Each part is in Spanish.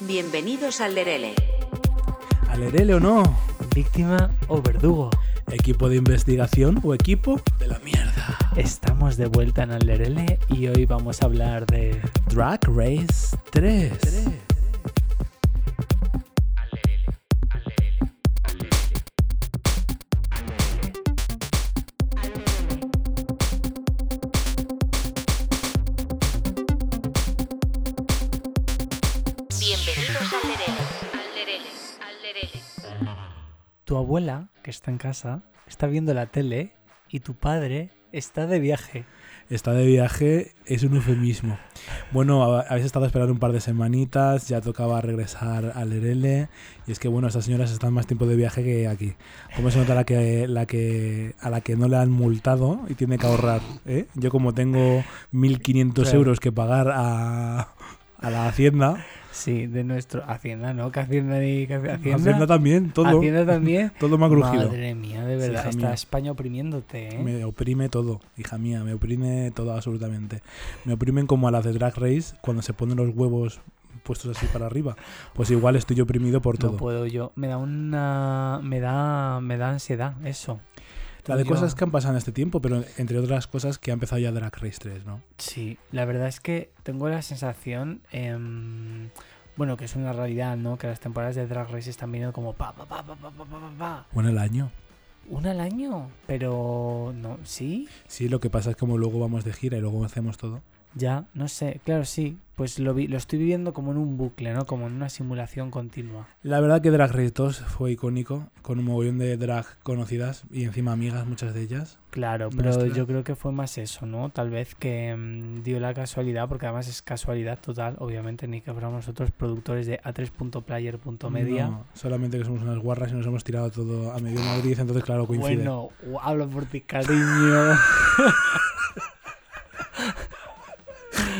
Bienvenidos al Lerele. Al Lerele o no, víctima o verdugo. Equipo de investigación o equipo de la mierda. Estamos de vuelta en Al Lerele y hoy vamos a hablar de Drag Race 3. 3. Que está en casa, está viendo la tele y tu padre está de viaje. Está de viaje, es un eufemismo. Bueno, hab- habéis estado esperando un par de semanitas, ya tocaba regresar al Lerele. Y es que, bueno, estas señoras están más tiempo de viaje que aquí. ¿Cómo se nota la que, la que, a la que no le han multado y tiene que ahorrar? eh? Yo, como tengo 1.500 Claro. euros que pagar a, a la Hacienda, Sí, de nuestro Hacienda, ¿no? Que Hacienda ni que Hacienda. Hacienda, también, todo. Hacienda también. Todo me ha crujido. Madre mía, de verdad, está mía. España oprimiéndote, ¿eh? Me oprime todo, hija mía, me oprime todo absolutamente. Me oprimen como a las de Drag Race cuando se ponen los huevos puestos así para arriba. Pues igual estoy oprimido por No todo. puedo yo. Me da una. Me da. Me da ansiedad, eso. La de cosas que han pasado en este tiempo, pero entre otras cosas que ha empezado ya Drag Race 3, ¿no? Sí, la verdad es que tengo la sensación, eh, bueno, que es una realidad, ¿no? Que las temporadas de Drag Race están viniendo como pa, pa, pa, pa, pa, pa, pa, pa. Bueno, el año. ¿Una al año? Pero no, ¿sí? Sí, lo que pasa es como luego vamos de gira y luego hacemos todo. Ya, no sé, claro, sí. Pues lo, vi- lo estoy viviendo como en un bucle, ¿no? Como en una simulación continua. La verdad que Drag Race 2 fue icónico, con un mogollón de drag conocidas y encima amigas, muchas de ellas. Claro, pero Nuestra. yo creo que fue más eso, ¿no? Tal vez que mm, dio la casualidad, porque además es casualidad total, obviamente, ni que fuéramos nosotros productores de a3.player.media. No, solamente que somos unas guarras y nos hemos tirado todo a medio Madrid, entonces claro, coincide. Bueno, hablo por ti, cariño.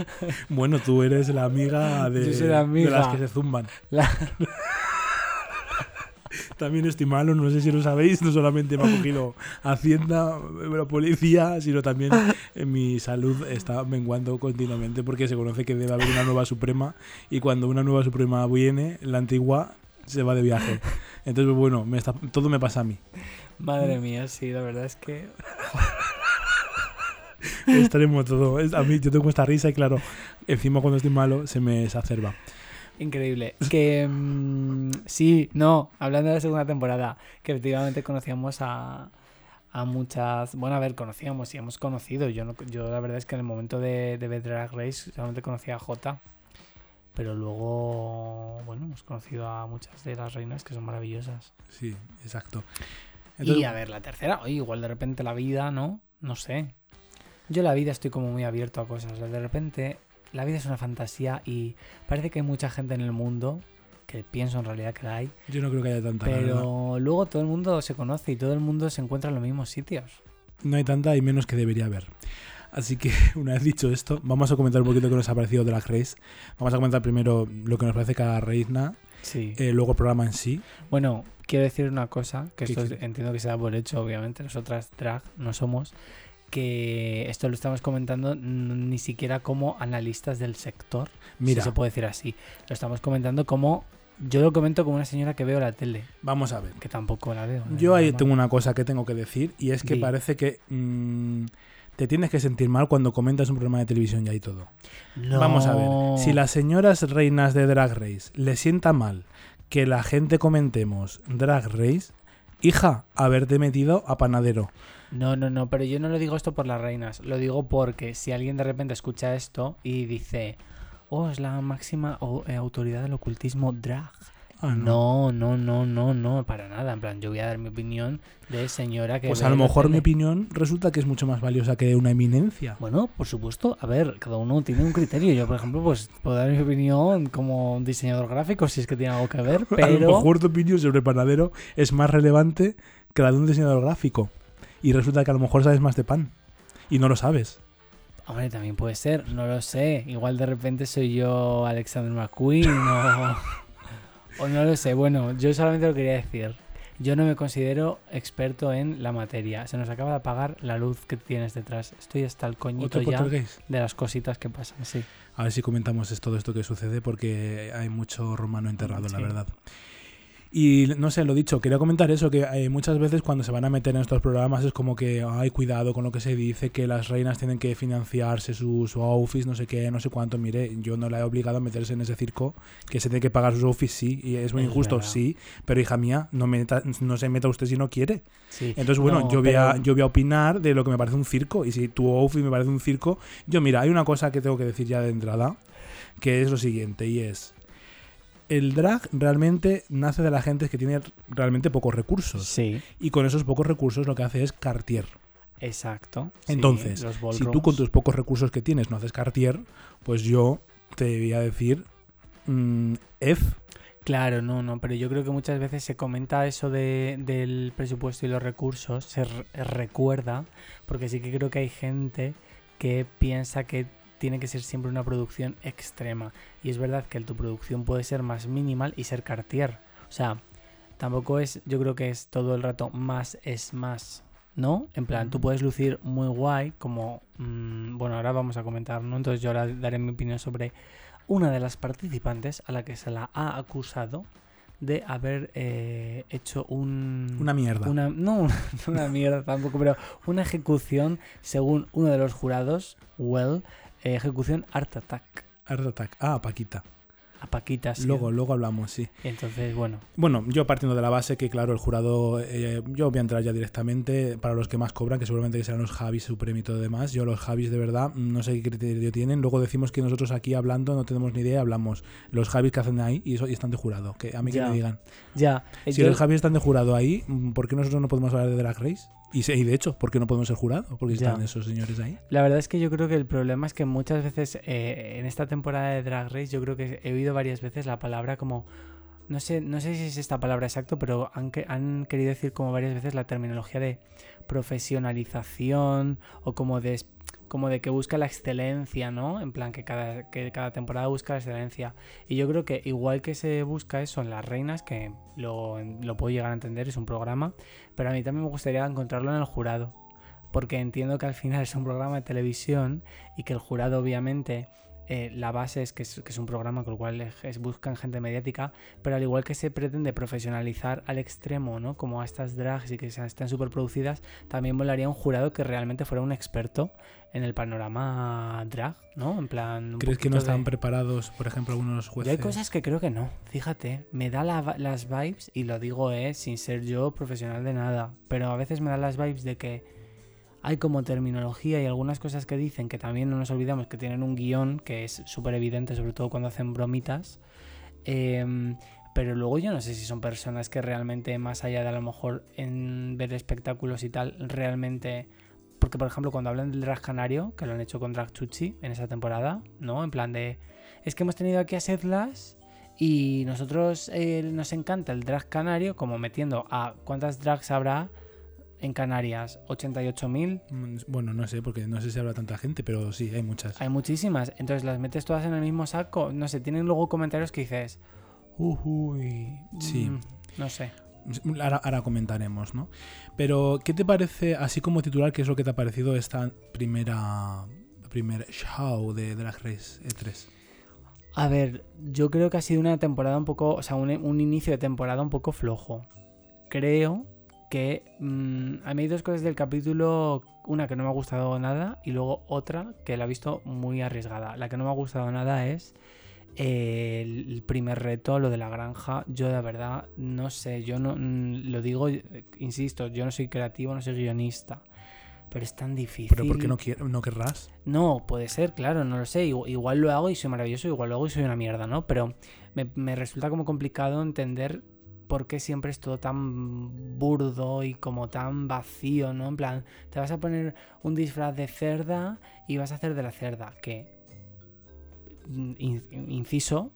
Bueno, tú eres la amiga de, Yo soy la amiga. de las que se zumban. La- También estoy malo, no sé si lo sabéis, no solamente me ha cogido Hacienda, la policía, sino también en mi salud está menguando continuamente porque se conoce que debe haber una nueva suprema y cuando una nueva suprema viene, la antigua se va de viaje. Entonces, pues, bueno, me está- todo me pasa a mí. Madre mía, sí, la verdad es que. Extremo todo. A mí yo tengo esta risa y claro, encima cuando estoy malo se me exacerba. Increíble. Que. mm, sí, no, hablando de la segunda temporada, que efectivamente conocíamos a. A muchas. Bueno, a ver, conocíamos y hemos conocido. Yo, no, yo la verdad es que en el momento de, de Drag Race solamente conocía a Jota. Pero luego, bueno, hemos conocido a muchas de las reinas que son maravillosas. Sí, exacto. y a ver, la tercera, oye, igual de repente la vida, ¿no? No sé. Yo la vida estoy como muy abierto a cosas. De repente, la vida es una fantasía y parece que hay mucha gente en el mundo, que pienso en realidad que la hay, yo no creo que haya tanta. pero luego todo el mundo se conoce y todo el mundo se encuentra en los mismos sitios. No hay tanta y menos que debería haber. Así que, una vez dicho esto, vamos a comentar un poquito qué nos ha parecido Drag Race. Vamos a comentar primero lo que nos parece cada reina, Sí. eh, luego el programa en sí. Bueno, quiero decir una cosa, que ¿Qué esto es- entiendo que se da por hecho, obviamente, nosotras drag no somos, que esto lo estamos comentando ni siquiera como analistas del sector, Mira, si se puede decir así. Lo estamos comentando como, yo lo comento como una señora que veo la tele, vamos a ver. que tampoco la veo. ¿no? Yo ahí tengo una cosa que tengo que decir y es que parece que mm, te tienes que sentir mal cuando comentas un programa de televisión ya y todo. Vamos a ver, si las señoras reinas de Drag Race le sienta mal que la gente comentemos Drag Race, hija, haberte metido a panadero. No, no, no, pero yo no lo digo esto por las reinas, lo digo porque si alguien de repente escucha esto y dice, oh, es la máxima eh, autoridad del ocultismo drag. Ah, No, no, no, no, no, para nada. En plan, yo voy a dar mi opinión de señora que. Pues a lo mejor mi opinión resulta que es mucho más valiosa que una eminencia. Bueno, por supuesto, a ver, cada uno tiene un criterio. Yo, por ejemplo, pues puedo dar mi opinión como diseñador gráfico, si es que tiene algo que ver, A lo pero. mejor tu opinión sobre panadero es más relevante que la de un diseñador gráfico. Y resulta que a lo mejor sabes más de pan. Y no lo sabes. Hombre, también puede ser, no lo sé. Igual de repente soy yo Alexander McQueen o. o no lo sé. Bueno, yo solamente lo quería decir. Yo no me considero experto en la materia. Se nos acaba de apagar la luz que tienes detrás. Estoy hasta el coñito ¿Otro ya de las cositas que pasan, sí. A ver si comentamos todo esto que sucede porque hay mucho romano enterrado, la Sí. verdad. Y no sé, lo dicho, quería comentar eso, que eh, muchas veces cuando se van a meter en estos programas es como que, ay, cuidado con lo que se dice, que las reinas tienen que financiarse su, su outfit, no sé qué, no sé cuánto. Mire, yo no la he obligado a meterse en ese circo, que se tiene que pagar sus outfits, sí, y es muy Es injusto, verdad. sí, pero hija mía, no, meta- no se meta usted si no quiere. sí. Entonces, bueno, No, yo, voy a, yo voy a opinar de lo que me parece un circo. Y si tu outfit me parece un circo, yo, mira, hay una cosa que tengo que decir ya de entrada, que es lo siguiente, y es. El drag realmente nace de la gente que tiene realmente pocos recursos. Sí, Y con esos pocos recursos lo que hace es cartier. exacto. Entonces, Si tú con tus pocos recursos que tienes no haces cartier, pues yo te voy a decir mm, F. Claro, no, no, pero yo creo que muchas veces se comenta eso de, del presupuesto y los recursos, se re- recuerda, porque sí que creo que hay gente que piensa que tiene que ser siempre una producción extrema. Y es verdad que tu producción puede ser más minimal y ser cartier. O sea, tampoco es, yo creo que es todo el rato más es más, ¿no? En plan, tú puedes lucir muy guay, como, mm, bueno, ahora vamos a comentar, ¿no? Entonces yo ahora daré mi opinión sobre una de las participantes a la que se la ha acusado de haber eh, hecho un... Una mierda. una- no, una mierda tampoco, pero una ejecución, según uno de los jurados, Well, ejecución Art Attack. Art Attack. Ah, Paquita. A Paquita, sí. Luego, luego hablamos, sí. Entonces, bueno, Bueno, yo partiendo de la base que, claro, el jurado, eh, yo voy a entrar ya directamente para los que más cobran, que seguramente que serán los Javis, Supreme y todo demás. Yo los Javis, de verdad, no sé qué criterio tienen. Luego decimos que nosotros aquí hablando no tenemos ni idea, hablamos. Los Javis que hacen ahí y, eso, y están de jurado. Que a mí que me digan. ya. Si yo- los Javis están de jurado ahí, ¿por qué nosotros no podemos hablar de Drag Race? Y, se- y de hecho, ¿por qué no podemos ser jurado? Porque Ya. están esos señores ahí. La verdad es que yo creo que el problema es que muchas veces eh, en esta temporada de Drag Race yo creo que he oído varias veces la palabra como no sé no sé si es esta palabra exacto pero han, han querido decir como varias veces la terminología de profesionalización o como de como de que busca la excelencia, ¿no? En plan que cada, que cada temporada busca la excelencia. Y yo creo que igual que se busca eso en las reinas, que lo, lo puedo llegar a entender, es un programa, pero a mí también me gustaría encontrarlo en el jurado porque entiendo que al final es un programa de televisión y que el jurado obviamente eh, la base es que, es que es un programa con el cual es- buscan gente mediática, pero al igual que se pretende profesionalizar al extremo, ¿no? Como a estas drags y que sean- están súper producidas, también molaría un jurado que realmente fuera un experto en el panorama drag, ¿no? En plan... un ¿Crees que no están de- preparados, por ejemplo, algunos yo jueces? hay cosas que creo que no, fíjate, me da la las vibes, y lo digo eh, sin ser yo profesional de nada, pero a veces me da las vibes de que hay como terminología y algunas cosas que dicen que también no nos olvidamos que tienen un guion que es súper evidente, sobre todo cuando hacen bromitas, em, pero luego yo no sé si son personas que realmente, más allá de a lo mejor en ver espectáculos y tal, realmente... Porque, por ejemplo, cuando hablan del drag canario, que lo han hecho con Drag Chuchi en esa temporada, ¿no? En plan de, es que hemos tenido aquí a Sedlas y nosotros eh, nos encanta el drag canario, como metiendo a cuántas drags habrá en Canarias, 88.000. Mm, Bueno, no sé, porque no sé si habla tanta gente, pero sí, hay muchas. Hay muchísimas, entonces las metes todas en el mismo saco. No sé, tienen luego comentarios que dices, uy, Sí. mm, no sé. Ahora, ahora comentaremos, ¿no? Pero, ¿qué te parece, así como titular, qué es lo que te ha parecido esta primera primer show de Drag Race E E3? A ver, yo creo que ha sido una temporada un poco, o sea, un, un inicio de temporada un poco flojo. Creo que mm, a mí hay dos cosas del capítulo, una que no me ha gustado nada y luego otra que la he visto muy arriesgada. La que no me ha gustado nada es eh, el, primer reto, lo de la granja. Yo de verdad no sé, yo no mm, lo digo, insisto, yo no soy creativo, no soy guionista. Pero es tan difícil. ¿Pero por qué no, quier- no querrás? No, puede ser, claro, no lo sé. Igual, igual lo hago y soy maravilloso, igual lo hago y soy una mierda, ¿no? Pero me, me resulta como complicado entender por qué siempre es todo tan burdo y como tan vacío, ¿no? En plan, te vas a poner un disfraz de cerda y vas a hacer de la cerda, que, in- inciso,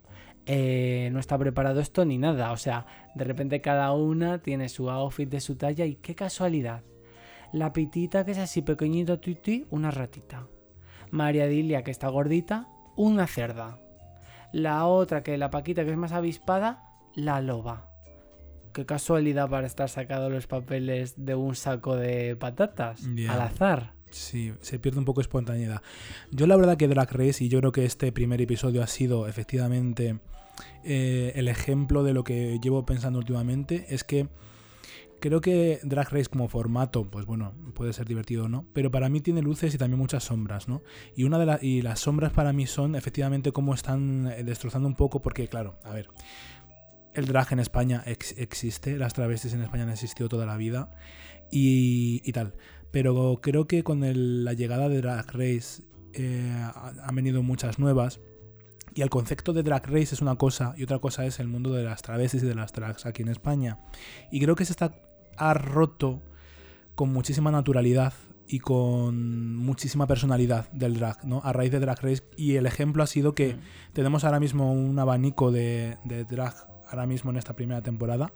eh, no está preparado esto ni nada. O sea, de repente cada una tiene su outfit de su talla y qué casualidad. La pitita que es así pequeñito, tuti, una ratita. María Dilia que está gordita, una cerda. La otra que la Paquita que es más avispada, la loba. Qué casualidad para estar sacando los papeles de un saco de patatas al azar. Sí, se pierde un poco espontaneidad. Yo la verdad que Drag Race, y yo creo que este primer episodio ha sido efectivamente eh, el ejemplo de lo que llevo pensando últimamente, es que creo que Drag Race como formato, pues bueno, puede ser divertido o no, pero para mí tiene luces y también muchas sombras, ¿no? Y una de las y las sombras para mí son efectivamente cómo están eh, destrozando un poco, porque claro, a ver, el drag en España ex- existe, las travestis en España han existido toda la vida y, y tal. Pero creo que con el- la llegada de Drag Race eh, ha- han venido muchas nuevas. Y el concepto de Drag Race es una cosa y otra cosa es el mundo de las travestis y de las drags aquí en España. Y creo que se está ha roto con muchísima naturalidad y con muchísima personalidad del drag, ¿no? A raíz de Drag Race. Y el ejemplo ha sido que Mm. tenemos ahora mismo un abanico de, de drag ahora mismo en esta primera temporada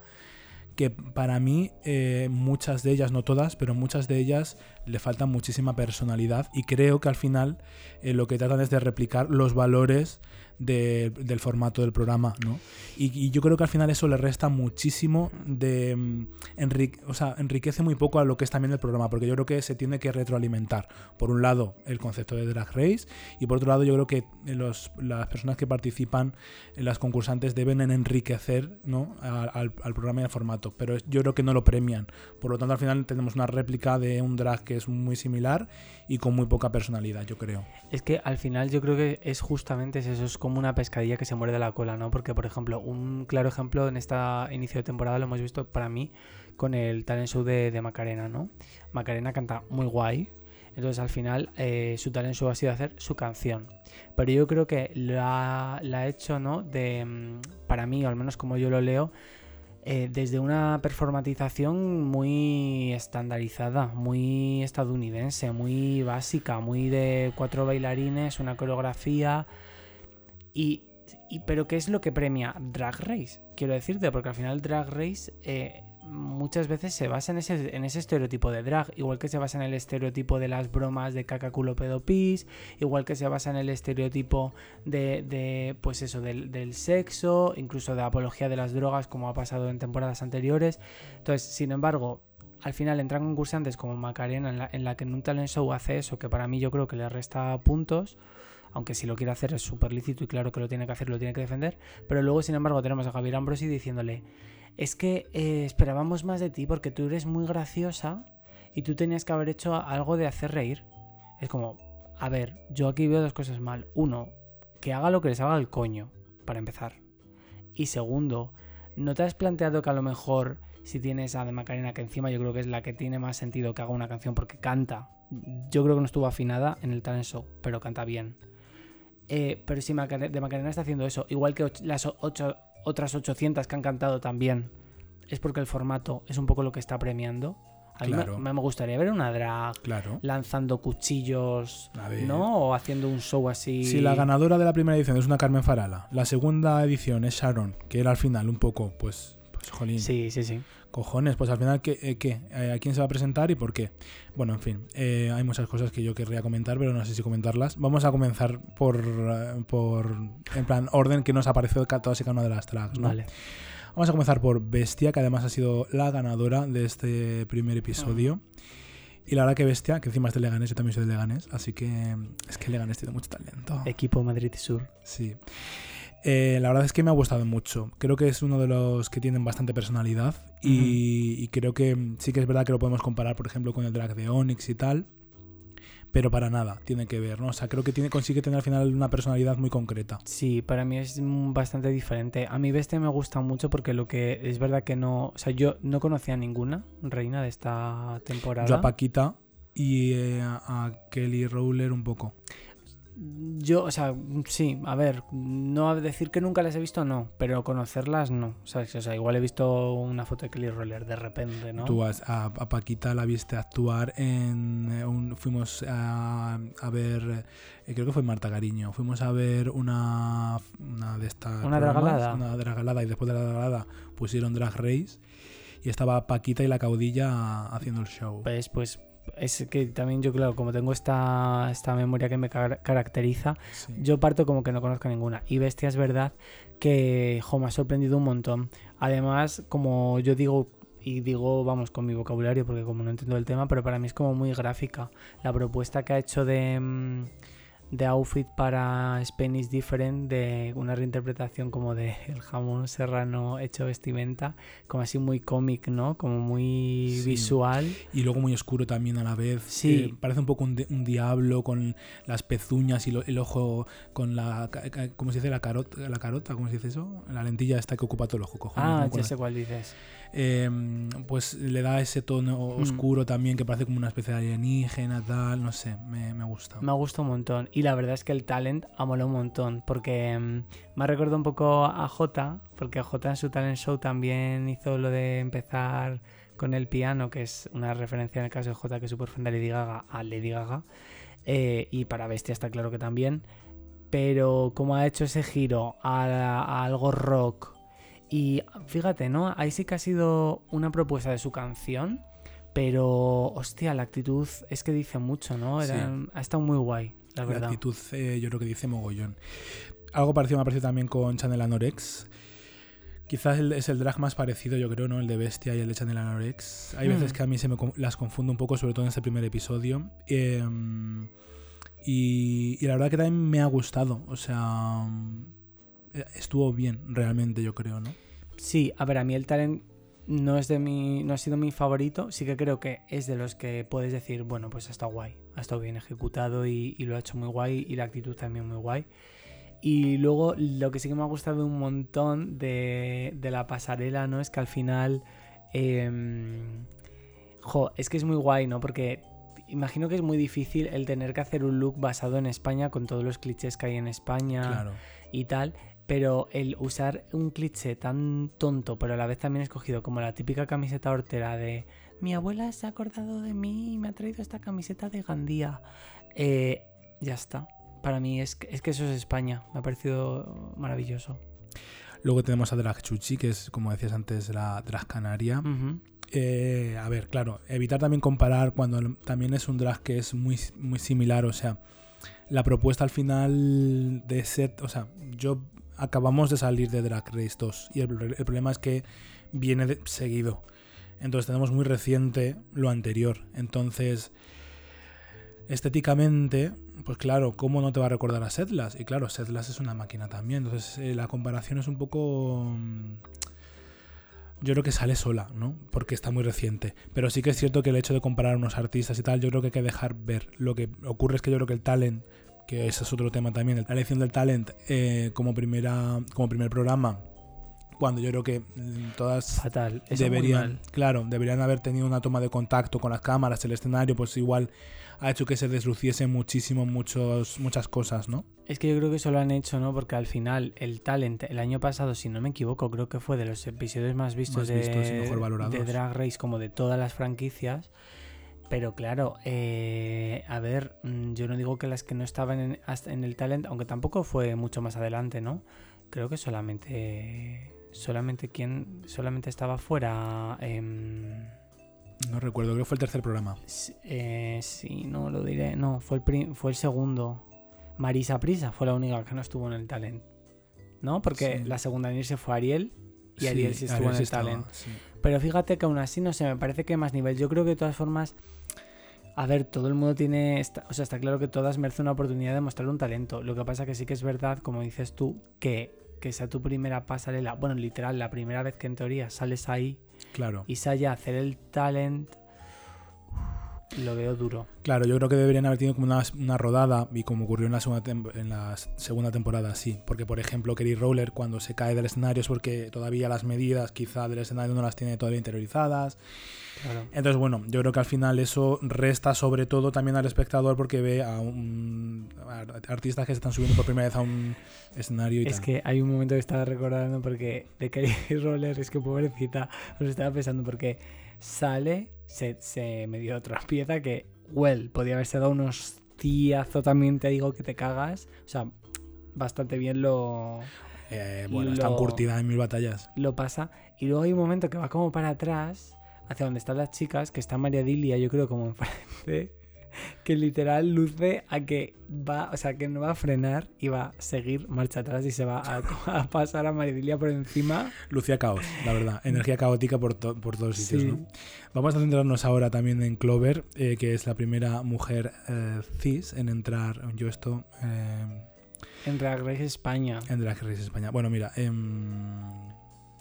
que para mí eh, muchas de ellas, no todas, pero muchas de ellas le faltan muchísima personalidad y creo que al final eh, lo que tratan es de replicar los valores de- del formato del programa, ¿no? Y, yo creo que al final eso le resta muchísimo de... mm, enrique- o sea, enriquece muy poco a lo que es también el programa, porque yo creo que se tiene que retroalimentar. Por un lado, el concepto de Drag Race y por otro lado, yo creo que las personas que participan, las concursantes, deben en enriquecer ¿no? al, al programa y al formato, pero yo creo que no lo premian. Por lo tanto, al final tenemos una réplica de un drag que es muy similar y con muy poca personalidad, yo creo. Es que al final yo creo que es justamente eso, es como una pescadilla que se muerde la cola, ¿no? Porque, por ejemplo, un claro ejemplo en este inicio de temporada lo hemos visto para mí con el talent show de, Macarena, ¿no? Macarena canta muy guay, entonces al final eh, su talent show ha sido hacer su canción. Pero yo creo que la, la ha hecho, ¿no? De, mm, para mí, o al menos como yo lo leo, eh, desde una performatización muy estandarizada, muy estadounidense, muy básica, muy de cuatro bailarines, una coreografía. Y, pero ¿qué es lo que premia Drag Race? Quiero decirte, porque al final Drag Race eh, muchas veces se basa en ese, en ese estereotipo de drag, igual que se basa en el estereotipo de las bromas de caca culo pedo pis, igual que se basa en el estereotipo de, de, pues eso, del, del sexo, incluso de apología de las drogas, como ha pasado en temporadas anteriores. Entonces, sin embargo, al final entran concursantes como Macarena, en la, en la que en un talent show hace eso, que para mí yo creo que le resta puntos. Aunque si lo quiere hacer es súper lícito y claro que lo tiene que hacer, lo tiene que defender. Pero luego, sin embargo, tenemos a Javier Ambrosi diciéndole: Es que eh, esperábamos más de ti porque tú eres muy graciosa y tú tenías que haber hecho algo de hacer reír. Es como, a ver, yo aquí veo dos cosas mal. Uno, que haga lo que les haga el coño, para empezar. Y segundo, ¿no te has planteado que a lo mejor si tienes a de Macarena, que encima yo creo que es la que tiene más sentido que haga una canción porque canta? Yo creo que no estuvo afinada en el talent show, pero canta bien. Eh, pero si de Macarena está haciendo eso, igual que las ocho- otras 800 que han cantado también, es porque el formato es un poco lo que está premiando. A mí me- gustaría ver una drag Claro. lanzando cuchillos. ¿no? O haciendo un show así. Si la ganadora de la primera edición es una Carmen Farala, la segunda edición es Sharon, que era al final un poco, pues, pues jolín, Sí, sí, sí. Cojones, pues al final, ¿qué, eh, qué? Eh, ¿A quién se va a presentar y por qué? Bueno, en fin, eh, hay muchas cosas que yo querría comentar, pero no sé si comentarlas. Vamos a comenzar por, por en plan, orden que nos ha parecido ca- todas y cada una de las tracks, ¿no? Vale. Vamos a comenzar por Bestia, que además ha sido la ganadora de este primer episodio. Y la verdad que Bestia, que encima es de Leganés, yo también soy de Leganés, así que es que Leganés tiene mucho talento. Equipo Madrid Sur. Sí. Eh, la verdad es que me ha gustado mucho. Creo que es uno de los que tienen bastante personalidad. Y, y creo que sí que es verdad que lo podemos comparar, por ejemplo, con el drag de Onyx y tal. Pero para nada, tiene que ver, ¿no? O sea, creo que tiene, consigue tener al final una personalidad muy concreta. Sí, para mí es mm, bastante diferente. A mí Bestia me gusta mucho porque lo que es verdad que no. O sea, yo no conocía a ninguna reina de esta temporada. Yo a Paquita y eh, a Kelly Rowler un poco. Yo, o sea, sí, a ver, no decir que nunca las he visto, no, pero conocerlas no. ¿sabes? O sea, igual he visto una foto de Kelly Roller de repente, ¿no? Tú has- a, a Paquita la viste actuar en eh, un, fuimos a, a ver eh, creo que fue Marta Cariño fuimos a ver una una de estas ¿Una dragalada? una dragalada y después de la dragalada pusieron Drag Race y estaba Paquita y la caudilla haciendo el show Pues, pues es que también yo, claro, como tengo esta, esta memoria que me car- caracteriza, Sí. yo parto como que no conozco ninguna. Y Bestia es verdad que jo, me ha sorprendido un montón. Además, como yo digo, y digo, vamos, con mi vocabulario, porque como no entiendo el tema, pero para mí es como muy gráfica. La propuesta que ha hecho de, mm, de outfit para Spain is Different, de una reinterpretación como de el jamón serrano hecho vestimenta, como así muy cómic, ¿no? Como muy Sí. visual. Y luego muy oscuro también a la vez. Sí. Eh, parece un poco un, un diablo con las pezuñas y lo- el ojo con la. ¿Cómo se dice? La carota, la carota, ¿cómo se dice eso? La lentilla esta que ocupa todo el ojo. cojones, no Ah, ya sé cuál dices. Eh, pues le da ese tono Mm. oscuro también que parece como una especie de alienígena, tal. No sé, me, me gusta. Me ha gustado un montón. Y la verdad es que el talent ha molado un montón. Porque mm, me ha recordado un poco a Jota. Porque Jota en su talent show también hizo lo de empezar con el piano, que es una referencia en el caso de Jota, que es súper fan de Lady Gaga, a Lady Gaga. Eh, y para Bestia está claro que también. Pero como ha hecho ese giro a, a algo rock. Y fíjate, ¿no? Ahí sí que ha sido una propuesta de su canción. Pero, hostia, la actitud es que dice mucho, ¿no? Era- Ha estado muy guay, la La verdad. actitud, eh, yo creo que dice mogollón. Algo parecido me ha parecido también con Chanel Anorex. Quizás es el drag más parecido, yo creo, ¿no? El de Bestia y el de Chanel Anorex. Hay veces Mm. que a mí se me las confundo un poco, sobre todo en este primer episodio. Eh, y, y la verdad que también me ha gustado. O sea, estuvo bien, realmente, yo creo, ¿no? Sí, a ver, a mí el talent no es de mi. no ha sido mi favorito. Sí que creo que es de los que puedes decir, bueno, pues ha estado guay. Ha estado bien ejecutado y, y lo ha hecho muy guay. Y la actitud también muy guay. Y luego lo que sí que me ha gustado un montón de, de la pasarela, ¿no? Es que al final. em, jo, es que es muy guay, ¿no? Porque imagino que es muy difícil el tener que hacer un look basado en España con todos los clichés que hay en España Claro. y tal. Pero el usar un cliché tan tonto, pero a la vez también escogido como la típica camiseta hortera de mi abuela se ha acordado de mí y me ha traído esta camiseta de Gandía. Eh, ya está. Para mí es, que- es que eso es España. Me ha parecido maravilloso. Luego tenemos a Drag Chuchi, que es, como decías antes, la drag canaria. Eh, a ver, claro, evitar también comparar cuando también es un drag que es muy, muy similar, o sea, la propuesta al final de set, o sea, yo acabamos de salir de Drag Race 2 y el, problema es que viene seguido. Entonces tenemos muy reciente lo anterior. Entonces, estéticamente, pues claro, ¿cómo no te va a recordar a Setlas? Y claro, Setlas es una máquina también. Entonces, eh, la comparación es un poco... mm, Yo creo que sale sola, ¿no? Porque está muy reciente. Pero sí que es cierto que el hecho de comparar unos artistas y tal, yo creo que hay que dejar ver. Lo que ocurre es que yo creo que el talent, que ese es otro tema también, la elección del talent eh, como, primera, como primer programa, cuando yo creo que mm, todas Fatal. Deberían, claro, deberían haber tenido una toma de contacto con las cámaras, el escenario, pues igual ha hecho que se desluciese muchísimo muchos, muchas cosas, ¿no? Es que yo creo que eso lo han hecho, ¿no? Porque al final el talent, el año pasado, si no me equivoco, creo que fue de los episodios más vistos, Más de, vistos y mejor valorados. de Drag Race, como de todas las franquicias. Pero claro, eh, a ver, mm, yo no digo que las que no estaban en, en el talent, aunque tampoco fue mucho más adelante, ¿no? Creo que solamente, solamente quien, solamente estaba fuera. em, No recuerdo, creo que fue el tercer programa. eh, sí, no lo diré, no, fue el, prim- fue el segundo. Marisa Prisa fue la única que no estuvo en el talent. ¿No? Porque Sí. la segunda en irse fue Ariel y Ariel sí estuvo en el talent. Pero fíjate que aún así, no sé, me parece que hay más nivel. Yo creo que de todas formas, a ver, todo el mundo tiene, esta- o sea, está claro que todas merecen una oportunidad de mostrar un talento. Lo que pasa que sí que es verdad, como dices tú, que, que sea tu primera pasarela, bueno, literal, la primera vez que en teoría sales ahí Claro. y sale a hacer el talent, lo veo duro. Claro, yo creo que deberían haber tenido como una, una rodada, y como ocurrió en la, segunda en la segunda temporada, sí. Porque, por ejemplo, Kerry Roller, cuando se cae del escenario es porque todavía las medidas, quizá del escenario, no las tiene todavía interiorizadas. Claro. Entonces, bueno, yo creo que al final eso resta sobre todo también al espectador porque ve a un a artistas que se están subiendo por primera vez a un escenario y Es tal. que hay un momento que estaba recordando porque de Kerry Roller es que pobrecita os estaba pensando porque sale, se, se me dio otra pieza que, well, podía haberse dado unos hostiazo también, te digo que te cagas. O sea, bastante bien lo, Eh, bueno, lo- curtida en mil batallas. lo pasa. Y luego hay un momento que va como para atrás, hacia donde están las chicas, que está María Dilia, yo creo, como enfrente, que literal luce a que va, o sea, que no va a frenar y va a seguir marcha atrás y se va a, a pasar a María Dilia por encima. Lucía caos, la verdad. Energía caótica por, to- por todos sitios, Sí. ¿no? Vamos a centrarnos ahora también en Clover, eh, que es la primera mujer eh, cis en entrar, yo esto, eh, En Drag Race España. en Drag Race España. Bueno, mira, em,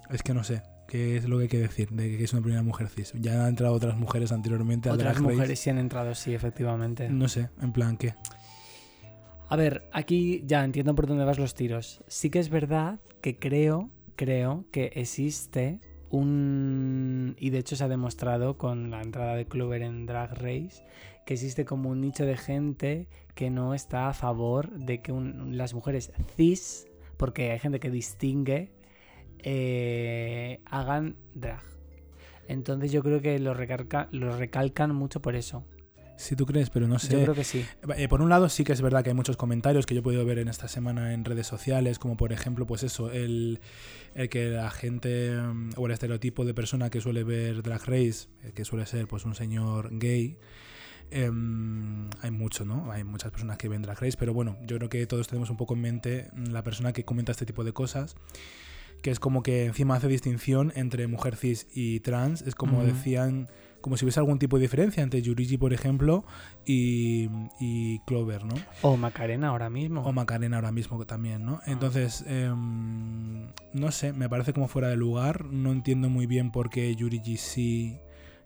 es que no sé qué es lo que hay que decir de que es una primera mujer cis. Ya han entrado otras mujeres anteriormente a Otras Race. mujeres sí han entrado, sí, efectivamente. No sé, en plan, ¿qué? A ver, aquí ya entiendo por dónde vas los tiros. Sí que es verdad que creo, creo que existe un... Y de hecho se ha demostrado con la entrada de Clover en Drag Race, que existe como un nicho de gente que no está a favor de que un- las mujeres cis, porque hay gente que distingue, eh, hagan drag. Entonces yo creo que lo, recalcan mucho por eso. Si tú crees, pero no sé. Yo creo que sí. Eh, por un lado sí que es verdad que hay muchos comentarios que yo he podido ver en esta semana en redes sociales, como por ejemplo, pues eso, el, el que la gente mm, o el estereotipo de persona que suele ver Drag Race, eh, que suele ser pues un señor gay, em, hay mucho, ¿no? Hay muchas personas que ven Drag Race, pero bueno, yo creo que todos tenemos un poco en mente mm, la persona que comenta este tipo de cosas, que es como que encima hace distinción entre mujer cis y trans, es como decían, como si hubiese algún tipo de diferencia entre Yurigi, por ejemplo, y, y Clover, ¿no? O Macarena ahora mismo. O Macarena ahora mismo también, ¿no? Entonces, em, no sé, me parece como fuera de lugar. No entiendo muy bien por qué Yurigi sí.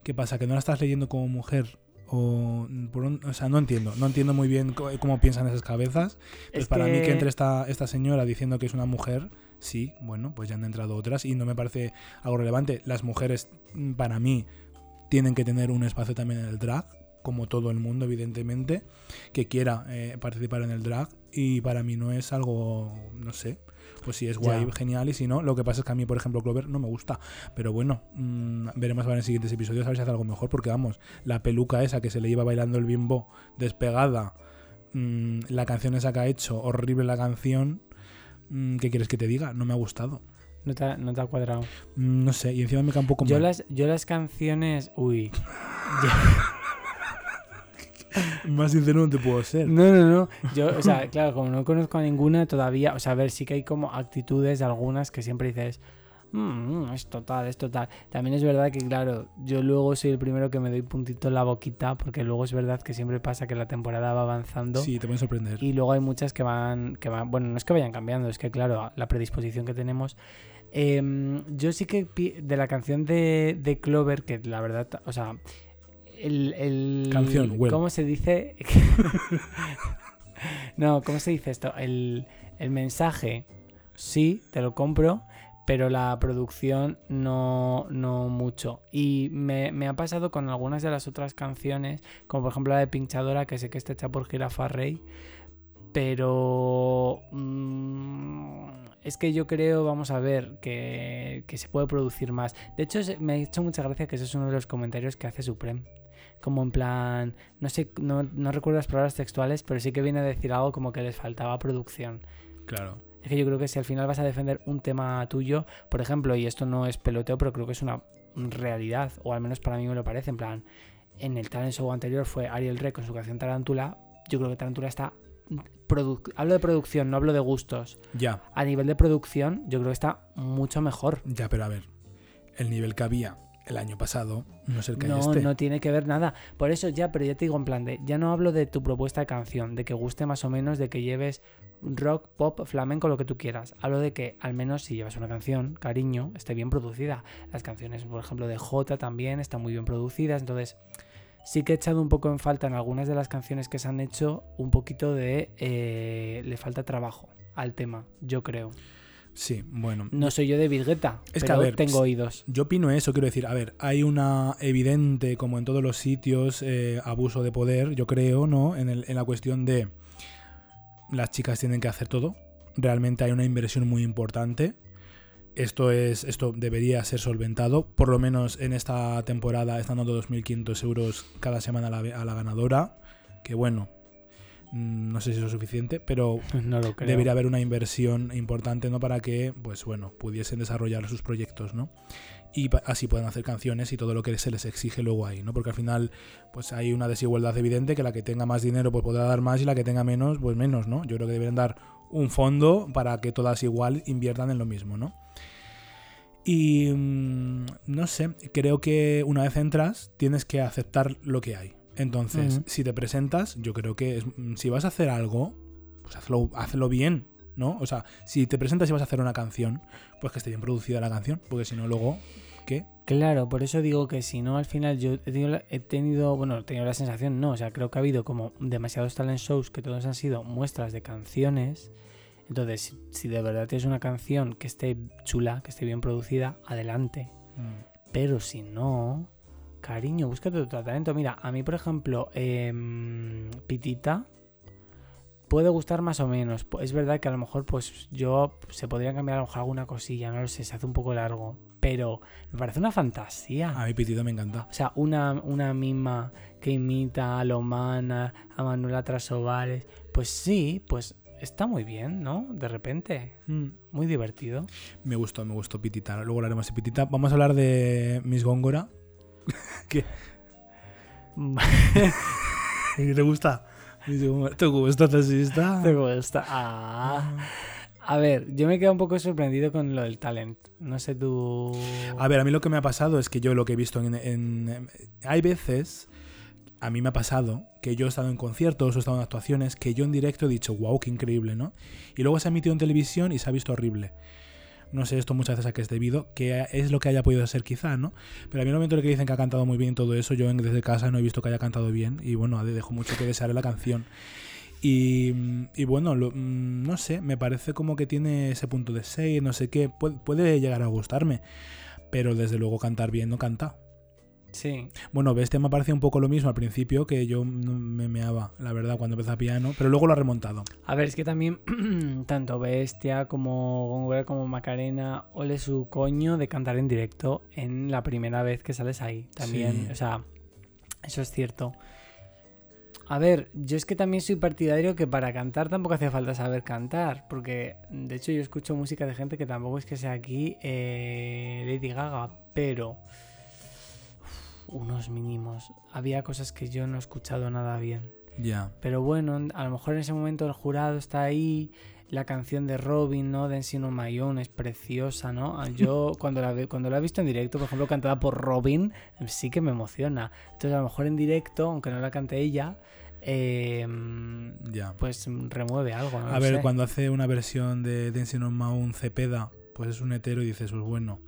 ¿Qué pasa? ¿Que no la estás leyendo como mujer? O, por un- o sea, no entiendo. No entiendo muy bien cómo piensan esas cabezas. Pues Es para mí que que- entre esta, esta señora diciendo que es una mujer, sí, bueno, pues ya han entrado otras y no me parece algo relevante. Las mujeres, mm, para mí, tienen que tener un espacio también en el drag, como todo el mundo, evidentemente, que quiera eh, participar en el drag. Y para mí no es algo, no sé, pues si es guay, genial, y si no, lo que pasa es que a mí, por ejemplo, Clover no me gusta. Pero bueno, mm, veremos a ver en siguientes episodios a ver si hace algo mejor, porque vamos, la peluca esa que se le iba bailando el bimbo despegada, mm, la canción esa que ha hecho, horrible la canción. Mm, ¿Qué quieres que te diga? No me ha gustado. No te, ha- no te ha cuadrado. Mm, No sé, y encima me cae un poco Yo mal. las, yo las canciones. Uy. Más sincero no te puedo ser. No, no, no. Yo, o sea, claro, como no conozco a ninguna todavía. O sea, a ver, sí que hay como actitudes de algunas que siempre dices. "Mm, es total, es total. También es verdad que, claro, yo luego soy el primero que me doy puntito en la boquita. Porque luego es verdad que siempre pasa que la temporada va avanzando. Sí, te pueden sorprender. Y luego hay muchas que van, que van, bueno, no es que vayan cambiando, es que claro, la predisposición que tenemos. Em, yo sí que de la canción de, de Clover, que la verdad, o sea, el... el Canción. ¿Cómo se dice? no, ¿cómo se dice esto? El, el mensaje, sí, te lo compro, pero la producción no, no mucho. Y me, me ha pasado con algunas de las otras canciones, como por ejemplo la de Pinchadora, que sé que está hecha por Girafa Rey, pero mm, es que yo creo, vamos a ver, que, que se puede producir más. De hecho, me ha hecho mucha gracia que ese es uno de los comentarios que hace Supreme. Como en plan, no sé, no, no recuerdo las palabras textuales, pero sí que viene a decir algo como que les faltaba producción. Claro. Es que yo creo que si al final vas a defender un tema tuyo, por ejemplo, y esto no es peloteo, pero creo que es una realidad, o al menos para mí me lo parece, en plan, en el talent show anterior fue Ariel Rey con su canción Tarántula, yo creo que Tarántula está... Hablo de producción, no hablo de gustos. Ya, A nivel de producción, yo creo que está mucho mejor. ya, pero a ver. El nivel que había el año pasado no es el que hay No, este. no tiene que ver nada. Por eso ya, pero ya te digo en plan de, ya no hablo de tu propuesta de canción, de que guste más o menos, de que lleves rock, pop, flamenco, lo que tú quieras. Hablo de que al menos si llevas una canción, cariño, esté bien producida. Las canciones, por ejemplo, de J también están muy bien producidas, entonces sí que he echado un poco en falta en algunas de las canciones que se han hecho un poquito de... eh, le falta trabajo al tema, yo creo. Sí, bueno. No soy yo de Guetta, Es que, pero a ver, tengo oídos. Yo opino eso, quiero decir, a ver, hay una evidente, como en todos los sitios, eh, abuso de poder, yo creo, ¿no? En, el- en la cuestión de las chicas tienen que hacer todo. Realmente hay una inversión muy importante. Esto es, esto debería ser solventado. Por lo menos en esta temporada están dando 2.500 euros cada semana a la, a la ganadora. Que bueno, mm, no sé si eso es suficiente, pero No lo creo. debería haber una inversión importante, ¿no? Para que, pues bueno, pudiesen desarrollar sus proyectos, ¿no? Y así pueden hacer canciones y todo lo que se les exige luego ahí, ¿no? Porque al final pues hay una desigualdad evidente que la que tenga más dinero pues podrá dar más y la que tenga menos pues menos, ¿no? Yo creo que deberían dar un fondo para que todas igual inviertan en lo mismo, ¿no? Y mm, no sé, creo que una vez entras tienes que aceptar lo que hay. Entonces, si te presentas, yo creo que es- mm, si vas a hacer algo, pues hazlo, hazlo bien, ¿no? O sea, si te presentas y vas a hacer una canción, pues que esté bien producida la canción, porque si no luego, ¿qué? Claro, por eso digo que si no, al final yo he tenido, la- he tenido, bueno, he tenido la sensación, no, o sea, creo que ha habido como demasiados talent shows que todos han sido muestras de canciones. Entonces, si, si de verdad tienes una canción que esté chula, que esté bien producida, adelante. Pero si no, cariño, búscate otro talento. Mira, a mí, por ejemplo, em, Pitita puede gustar más o menos. Es verdad que a lo mejor, pues yo se podría cambiar a lo mejor alguna cosilla, no lo sé, se hace un poco largo. Pero me parece una fantasía. A mí Pitito me encanta. O sea, una, una mima que imita a Lomana, a Manuela Trasovares. Pues sí, pues está muy bien, ¿no? De repente. Mm. Muy divertido. Me gustó, me gustó Pitita. Luego hablaremos de Pitita. Vamos a hablar de Miss Góngora. ¿Te gusta? ¿Te gusta, taxista? ¿Te gusta? Ah. A ver, yo me quedo un poco sorprendido con lo del talent. No sé tú. A ver, a mí lo que me ha pasado es que yo lo que he visto en, Hay veces, a mí me ha pasado, que yo he estado en conciertos o he estado en actuaciones, que yo en directo he dicho, wow, qué increíble, ¿no? Y luego se ha emitido en televisión y se ha visto horrible. No sé esto muchas veces a qué es debido, que es lo que haya podido ser quizá, ¿no? Pero a mí en el momento en el que dicen que ha cantado muy bien todo eso, yo desde casa no he visto que haya cantado bien y bueno, dejo mucho que desear la canción. Y, y bueno, lo- mm, no sé, me parece como que tiene ese punto de 6, no sé qué, puede, puede llegar a gustarme, pero desde luego cantar bien no canta. Sí. Bueno, Bestia me parecía un poco lo mismo al principio, que yo me meaba, la verdad, cuando empezó a piano, pero luego lo ha remontado. A ver, es que también tanto Bestia como como Macarena, ole su coño de cantar en directo en la primera vez que sales ahí. También, Sí. o sea, eso es cierto. A ver, yo es que también soy partidario que para cantar tampoco hace falta saber cantar, porque de hecho yo escucho música de gente que tampoco es que sea aquí eh, Lady Gaga, pero uf, unos mínimos. Había cosas que yo no he escuchado nada bien. Ya. Pero bueno, a lo mejor en ese momento el jurado está ahí. La canción de Robin, ¿no? On My Own es preciosa, ¿no? Yo cuando la, cuando la he visto en directo, por ejemplo, cantada por Robin, sí que me emociona. Entonces a lo mejor en directo, aunque no la cante ella, eh, Ya. pues remueve algo, ¿no? A ver, sé. cuando hace una versión de Dancing on My Own Cepeda, pues es un hetero y dices, pues bueno.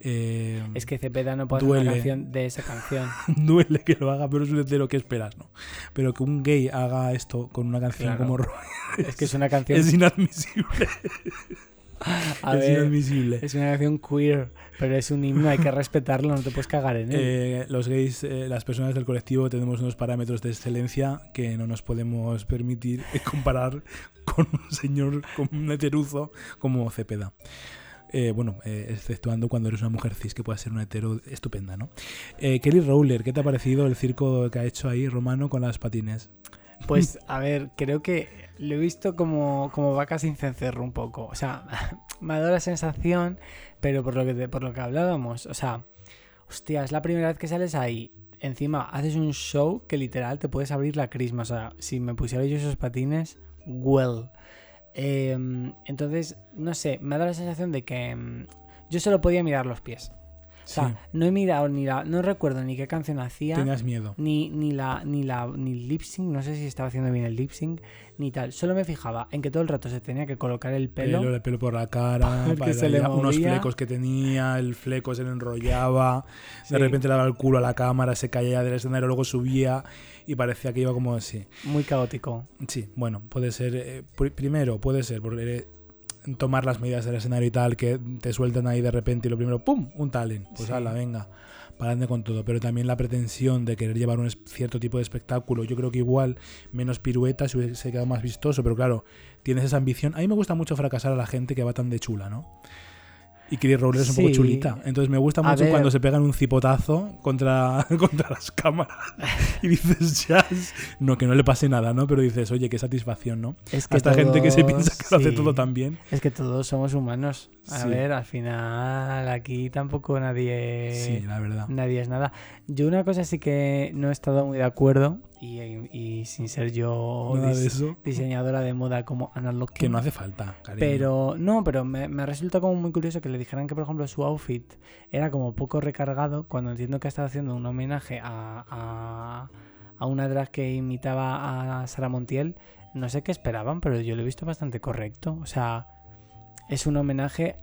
eh, Es que Cepeda no puede hacer una duele. canción de esa canción. duele que lo haga, pero es un hetero que esperas, ¿no? Pero que un gay haga esto con una canción Claro. como Ro- es que es una canción... es inadmisible. a es ver, inadmisible. es una canción queer, pero es un himno, hay que respetarlo, no te puedes cagar en él. Eh, los gays, eh, las personas del colectivo, tenemos unos parámetros de excelencia que no nos podemos permitir comparar con un señor, con un heteruzo como Cepeda. Eh, bueno, eh, exceptuando cuando eres una mujer cis, que puede ser una hetero estupenda, ¿no? Eh, Kelly Rowler, ¿qué te ha parecido el circo que ha hecho ahí Romano con las patines? Pues a ver, creo que lo he visto como, como vaca sin cencerro un poco. O sea, me ha dado la sensación, pero por lo que por lo que hablábamos, o sea, hostia, es la primera vez que sales ahí. Encima haces un show que literal te puedes abrir la crisma. O sea, si me pusiera yo esos patines, well. Em, entonces, no sé, me ha dado la sensación de que em, yo solo podía mirar los pies. O sea, Sí. no he mirado ni la. No recuerdo ni qué canción hacía Tenías miedo. ni, ni la ni la ni el lip sync, no sé si estaba haciendo bien el lip sync, ni tal. Solo me fijaba en que todo el rato se tenía que colocar el pelo. Pelo, el pelo por la cara, Porque para- se le unos flecos que tenía, el fleco se le enrollaba, Sí, de repente le daba el culo a la cámara, se caía del escenario, luego subía y parecía que iba como así. muy caótico. Sí, bueno, puede ser. eh, pr- primero, puede ser porque tomar las medidas del escenario y tal, que te sueltan ahí de repente y lo primero, ¡pum! Un talent. Pues Sí. ala, venga, para adelante con todo. Pero también la pretensión de querer llevar un cierto tipo de espectáculo. Yo creo que igual menos piruetas se hubiese quedado más vistoso, pero claro, tienes esa ambición. A mí me gusta mucho fracasar a la gente que va tan de chula, ¿no? Y Chris Roller es un poco chulita. Entonces me gusta mucho cuando se pegan un cipotazo contra, contra las cámaras y dices, ya, no, que no le pase nada, ¿no? Pero dices, oye, qué satisfacción, ¿no? Es que Hasta gente que se piensa que lo hace todo tan bien. Es que todos somos humanos. A Sí. ver, al final aquí tampoco nadie... Sí, la verdad. Nadie es nada. Yo una cosa sí que no he estado muy de acuerdo y, y sin ser yo dis- de diseñadora de moda como Anna Locking, Que no hace falta, cariño. Pero no, pero me, me resulta como muy curioso que le dijeran que, por ejemplo, su outfit era como poco recargado cuando entiendo que estaba haciendo un homenaje a, a, a una drag que imitaba a Sara Montiel. No sé qué esperaban, pero yo lo he visto bastante correcto. O sea, es un homenaje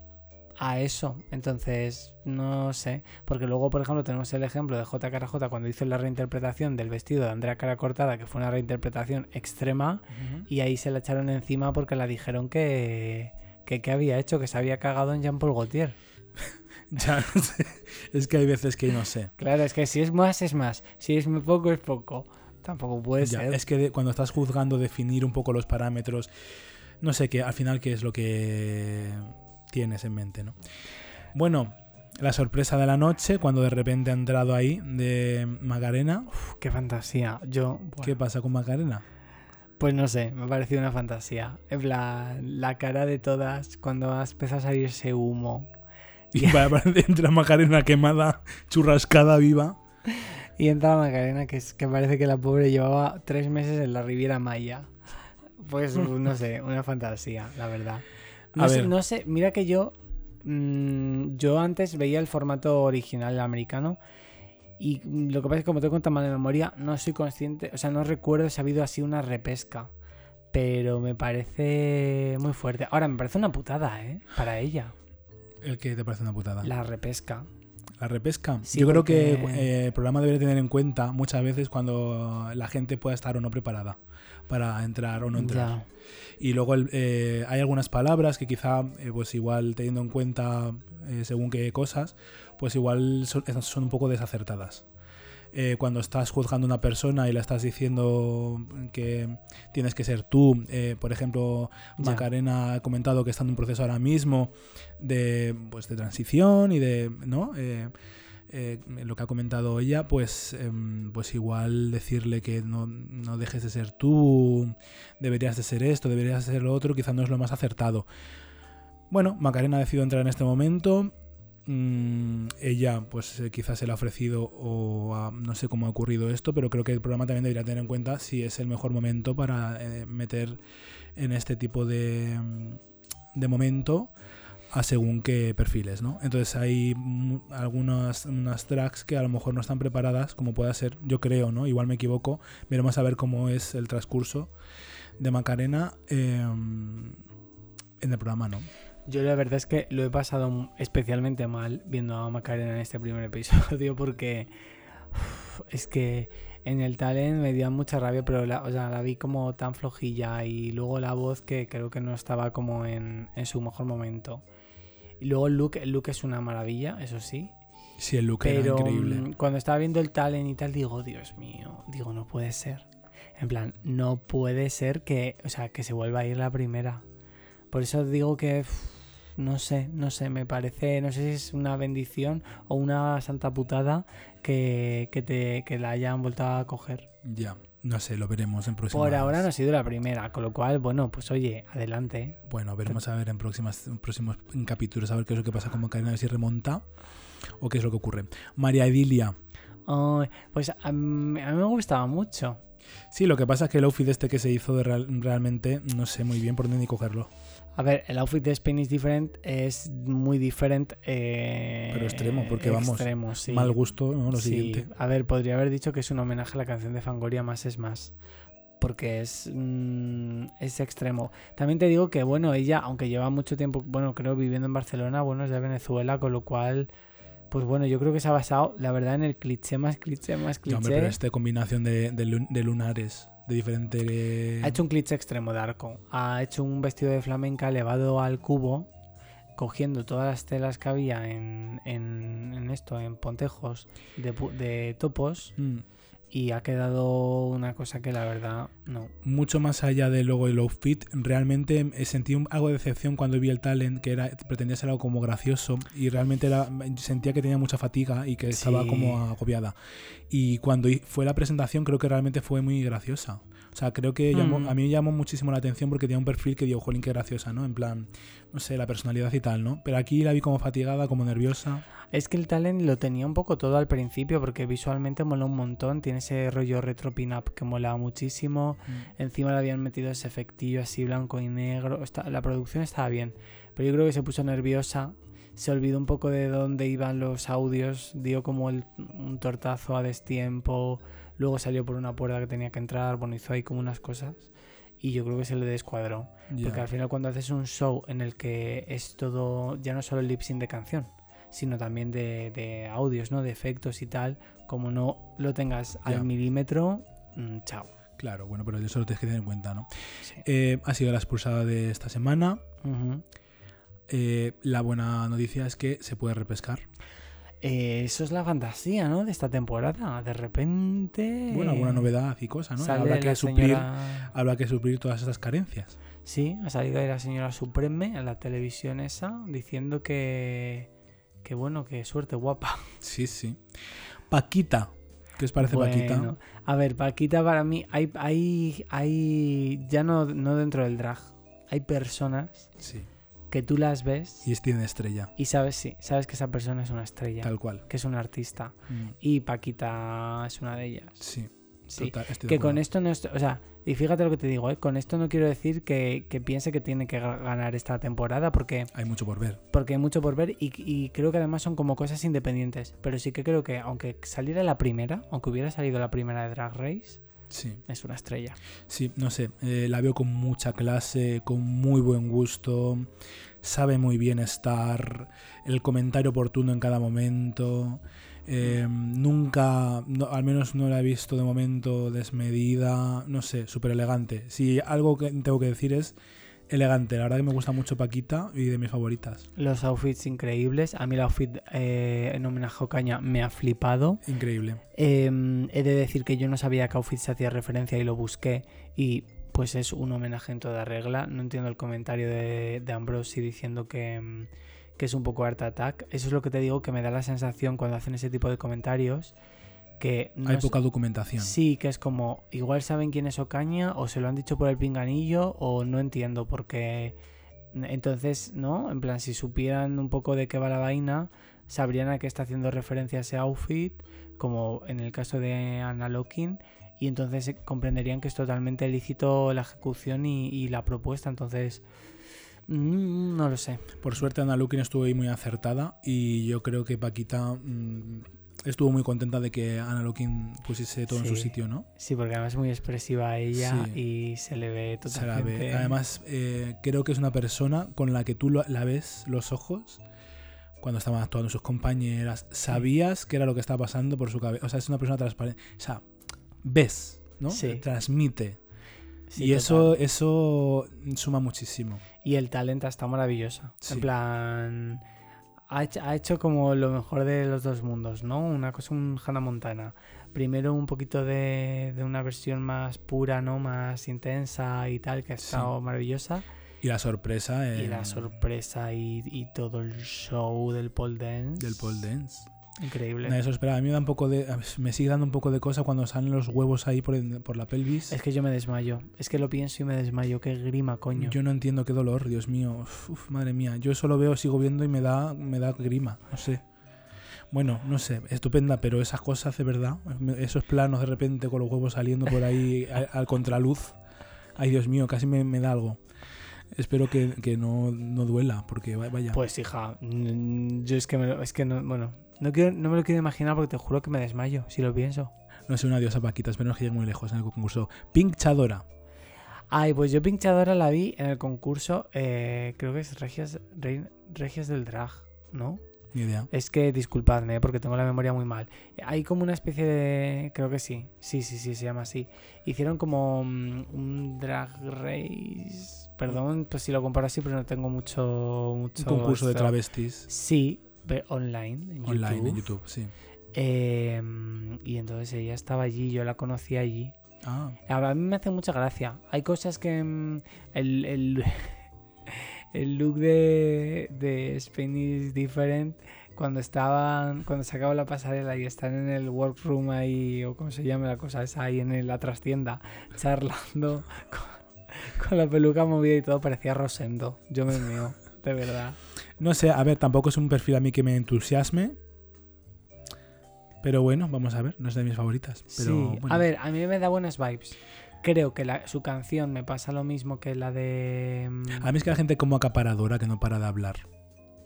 a eso. Entonces, no sé. Porque luego, por ejemplo, tenemos el ejemplo de JKRJ cuando hizo la reinterpretación del vestido de Andrea Cara Cortada, que fue una reinterpretación extrema. Y ahí se la echaron encima porque la dijeron que, que, que había hecho, que se había cagado en Jean-Paul Gaultier. Ya, no sé. es que hay veces que no sé. Claro, es que si es más, es más. Si es muy poco, es poco. Tampoco puede Ya, ser. es que de- cuando estás juzgando, definir un poco los parámetros, no sé qué, al final qué es lo que tienes en mente, ¿no? Bueno, la sorpresa de la noche, cuando de repente ha entrado ahí de Macarena. Uf, qué fantasía. Yo, ¿Qué pasa con Macarena? pues no sé, me ha parecido una fantasía. Plan, la cara de todas cuando empieza a salirse humo. Y entra Macarena quemada, churrascada, viva. Y entra Macarena, que, es, que parece que la pobre llevaba tres meses en la Riviera Maya. Pues no sé, una fantasía, la verdad. No sé, ver. no sé, mira que yo. mm, yo antes veía el formato original, el americano. Y lo que pasa es que, como tengo tan mala memoria, no soy consciente, o sea, no recuerdo si ha habido así una repesca. Pero me parece muy fuerte. Ahora, me parece una putada, ¿eh? Para ella, El que te parece una putada. La, la repesca. repesca. Sí, Yo creo que eh, el programa debería tener en cuenta muchas veces cuando la gente pueda estar o no preparada para entrar o no entrar. Ya. Y luego el- eh, hay algunas palabras que quizá, eh, pues igual teniendo en cuenta eh, según qué cosas, pues igual son, son un poco desacertadas. Eh, cuando estás juzgando a una persona y la estás diciendo que tienes que ser tú, eh, por ejemplo. Macarena ha comentado que está en un proceso ahora mismo de, pues, de transición y de, ¿no? Eh, eh, lo que ha comentado ella, pues, em, pues igual decirle que no, no dejes de ser tú, deberías de ser esto, deberías de ser lo otro, quizás no es lo más acertado. Bueno, Macarena ha decidido entrar en este momento. Mm, ella, pues eh, quizás se le ha ofrecido o no sé cómo ha ocurrido esto, pero creo que el programa también debería tener en cuenta si es el mejor momento para eh, meter en este tipo de, de momento a según qué perfiles, ¿no? Entonces hay algunas unas tracks que a lo mejor no están preparadas, como pueda ser, yo creo, ¿no? Igual me equivoco, veremos a ver cómo es el transcurso de Macarena eh, en el programa, ¿no? Yo la verdad es que lo he pasado especialmente mal viendo a Macarena en este primer episodio porque es que en el talent me dio mucha rabia, pero la, o sea, la vi como tan flojilla y luego la voz que creo que no estaba como en, en su mejor momento. Y luego el look, el look es una maravilla, eso sí. Sí, el look Pero era increíble. mm, cuando estaba viendo el talent y tal, digo, Dios mío, digo, no puede ser. En plan, no puede ser que, o sea, que se vuelva a ir la primera. Por eso digo que, no sé, no sé, me parece, no sé si es una bendición o una santa putada que, que, te, que la hayan vuelto a coger. Ya, no sé, lo veremos en próximas. Por ahora no ha sido la primera, con lo cual, bueno, pues oye, adelante. Bueno, veremos a ver en próximas en próximos capítulos a ver qué es lo que pasa con Macarena, a ver si remonta o qué es lo que ocurre. María Edilia. Pues a mí, a mí me gustaba mucho. Sí, lo que pasa es que el outfit este que se hizo de real- realmente no sé muy bien por dónde ni cogerlo. A ver, el outfit de Spain is different es muy diferente. eh, Pero extremo, porque vamos, extremo, sí. Mal gusto, ¿no? Lo Sí. siguiente. A ver, podría haber dicho que es un homenaje a la canción de Fangoria Más es Más. Porque es, mm, es extremo. También te digo que, bueno, ella, aunque lleva mucho tiempo, bueno, creo viviendo en Barcelona, bueno, es de Venezuela, con lo cual, pues bueno, yo creo que se ha basado, la verdad, en el cliché más cliché más cliché. hombre, pero esta combinación de, de lun- de lunares, de diferente. Ha hecho un cliché extremo de arco. Ha hecho un vestido de flamenca elevado al cubo, cogiendo todas las telas que había en, en, en esto, en pontejos de, de topos, Mm, y ha quedado una cosa que la verdad no. mucho más allá de luego el outfit, realmente sentí algo de decepción cuando vi el talent, que era pretendía ser algo como gracioso y realmente era- sentía que tenía mucha fatiga y que estaba Sí. como agobiada. Y cuando fue la presentación creo que realmente fue muy graciosa. O sea, creo que llamó- Mm. a mí me llamó muchísimo la atención porque tenía un perfil que digo, jolín, qué graciosa, ¿no? En plan, no sé, la personalidad y tal, ¿no? Pero aquí la vi como fatigada, como nerviosa. Es que el talent lo tenía un poco todo al principio porque visualmente mola un montón, tiene ese rollo retro pin-up que mola muchísimo. Encima le habían metido ese efectillo así blanco y negro. Está- la producción estaba bien, pero yo creo que se puso nerviosa. Se olvidó un poco de dónde iban los audios, dio como el- un tortazo a destiempo, luego salió por una puerta que tenía que entrar, bueno, hizo ahí como unas cosas y yo creo que se le descuadró. Porque al final cuando haces un show en el que es todo, ya no solo el lip sync de canción, sino también de, de audios, ¿no? De efectos y tal, como no lo tengas al milímetro, mm, chao. Claro, bueno, pero eso lo tienes que tener en cuenta, ¿no? Sí. Eh, ha sido la expulsada de esta semana. Eh, la buena noticia es que se puede repescar. Eh, eso es la fantasía, ¿no? De esta temporada. De repente. Bueno, alguna novedad y cosa, ¿no? Habrá que suplir, señora- habrá que suplir todas esas carencias. Sí, ha salido ahí la señora Supreme en la televisión esa diciendo que. Que bueno, que suerte guapa. Sí, sí. Paquita. ¿Qué os parece Paquita? A ver, Paquita para mí, hay, hay, hay ya no, no dentro del drag, hay personas Sí. Que tú las ves Y es tiene estrella, y sabes, sí, sabes que esa persona es una estrella, tal cual. que es un artista. Mm, Y Paquita es una de ellas. Sí, Sí. total, Que con esto no es, o sea, y fíjate lo que te digo, ¿eh? con esto no quiero decir que, que piense que tiene que ga- ganar esta temporada porque, Hay mucho por ver. porque hay mucho por ver y, y creo que además son como cosas independientes. Pero sí que creo que aunque saliera la primera, aunque hubiera salido la primera de Drag Race, Sí, es una estrella. sí, no sé. eh, la veo con mucha clase, con muy buen gusto. Sabe muy bien estar. El comentario oportuno en cada momento. eh, nunca, no- al menos no la he visto de momento desmedida. No sé, súper elegante. Si algo que tengo que decir es elegante. La verdad que me gusta mucho Paquita y de mis favoritas. Los outfits increíbles. A mí el outfit eh, en homenaje a Ocaña me ha flipado. Increíble. Eh, he de decir que yo no sabía que outfit se hacía referencia y lo busqué y pues es un homenaje en toda regla. No entiendo el comentario de, de Ambrosi diciendo que, mm, que es un poco Art Attack. Eso es lo que te digo que me da la sensación cuando hacen ese tipo de comentarios que no Hay es- poca documentación. Sí, que es como, igual saben quién es Ocaña, o se lo han dicho por el pinganillo, o no entiendo, porque entonces, ¿no? En plan, si supieran un poco de qué va la vaina, sabrían a qué está haciendo referencia ese outfit, como en el caso de Anna Locking, y entonces comprenderían que es totalmente lícito la ejecución y, y la propuesta, entonces, mm, no lo sé. Por suerte Lukin estuvo ahí muy acertada y yo creo que Paquita mm, estuvo muy contenta de que Ana Lukin pusiese todo en su sitio, ¿no? Sí, porque además es muy expresiva ella Sí. y se le ve Se la totalmente... ve. Además, eh, creo que es una persona con la que tú lo- la ves los ojos cuando estaban actuando sus compañeras. Sabías qué era lo que estaba pasando por su cabeza. O sea, es una persona transparente. O sea, ves, ¿no? Sí. Transmite. Sí, y eso, eso suma muchísimo. Y el talento está maravilloso. Sí. En plan. Ha hecho, ha hecho como lo mejor de los dos mundos, ¿no? Una cosa, un Hannah Montana. Primero un poquito de, de una versión más pura, ¿no? Más intensa y tal, que ha Sí. estado maravillosa. Y la sorpresa Y la sorpresa y, y todo el show del pole dance. del pole dance. Increíble. Nadie se lo esperaba. A mí me da un poco de. Me sigue dando un poco de cosa cuando salen los huevos ahí por, por la pelvis. Es que yo me desmayo. Es que lo pienso y me desmayo. Qué grima, coño. Yo no entiendo qué dolor, Dios mío. Uf, madre mía. Yo eso lo veo, sigo viendo y me da, me da grima. No sé. Bueno, no sé, estupenda, pero esas cosas de verdad, esos planos de repente con los huevos saliendo por ahí al, al contraluz. Ay, Dios mío, casi me, me da algo. Espero que, que no, no duela, porque va- vaya. Pues hija, yo es que, me es que no, bueno, no, quiero, no me lo quiero imaginar porque te juro que me desmayo si lo pienso. No sé, una diosa Paquita, espero que llegue muy lejos en el concurso. Pink Chadora. Ay, pues yo pinchadora la vi en el concurso, eh, creo que es Regias, Rein- Regias del Drag, ¿no? Ni idea. Es que disculpadme porque tengo la memoria muy mal. Hay como una especie de... Creo que sí. Sí, sí, sí, se llama así. Hicieron como mm, un drag race. Perdón, pues si lo comparo así, pero no tengo mucho... mucho Un concurso de travestis Sí, online. En online YouTube. en YouTube, sí. Eh, y entonces ella estaba allí, yo la conocí allí. Ah, A mí me hace mucha gracia. Hay cosas que. mm, El, el, el look de, de Spain is different. cuando estaban, cuando se acaba la pasarela y están en el workroom ahí, o como se llama la cosa esa, ahí en la trastienda, charlando con, con la peluca movida y todo, parecía Rosendo. Yo me meo, de verdad. No sé, a ver, tampoco es un perfil a mí que me entusiasme. Pero bueno, vamos a ver, no es de mis favoritas. Pero, sí, bueno. a ver, a mí me da buenas vibes. Creo que la- su canción me pasa lo mismo que la de... mm, A mí es que la gente como acaparadora que no para de hablar.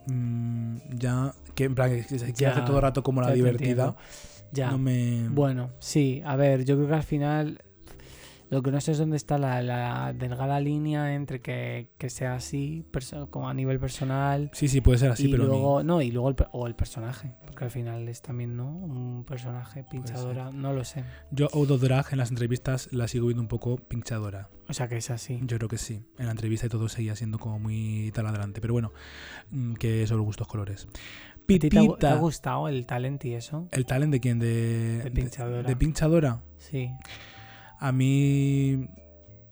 Mm, ya, que en plan, que se hacer todo el rato como la divertida. Ya. No me... Bueno, sí, a ver, yo creo que al final lo que no sé es dónde está la, la delgada línea entre que, que sea así, como a nivel personal, Sí, sí, puede ser así, y pero luego, no, y luego el, o el personaje, porque al final es también, ¿no? Un personaje pinchadora, no lo sé. yo Odo Drag en las entrevistas la sigo viendo un poco pinchadora. O sea que es así. Yo creo que sí. En la entrevista y todo seguía siendo como muy taladraante. Pero bueno, mm, que son gustos colores. ¿A ti ¿Te, ha, te ha Pitita. gustado el talent y eso? ¿El talent de quién? De, De pinchadora. de pinchadora. Sí. A mí.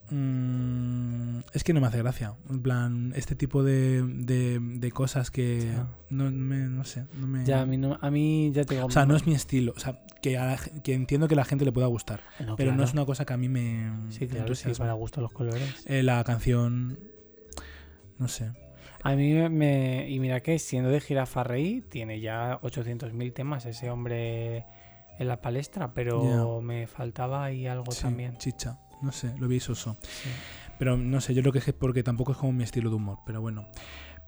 mm, es que no me hace gracia. En plan, este tipo de, de, de cosas que. Ya. No, me, no sé. No me, Ya, a mí, no, a mí ya te digo... o sea, no es mi estilo. O sea, que, a la que entiendo que a la gente le pueda gustar. No, pero no es una cosa que a mí me. Sí, claro, sí, para gusto los colores. Eh, la canción. No sé. A mí me... Y mira que siendo de Jirafa Rey, tiene ya 800.000 temas ese hombre en la palestra, pero me faltaba ahí algo Sí, también. Chicha. No sé, lo vi soso. Sí. Pero no sé, yo creo que es porque tampoco es como mi estilo de humor. Pero bueno.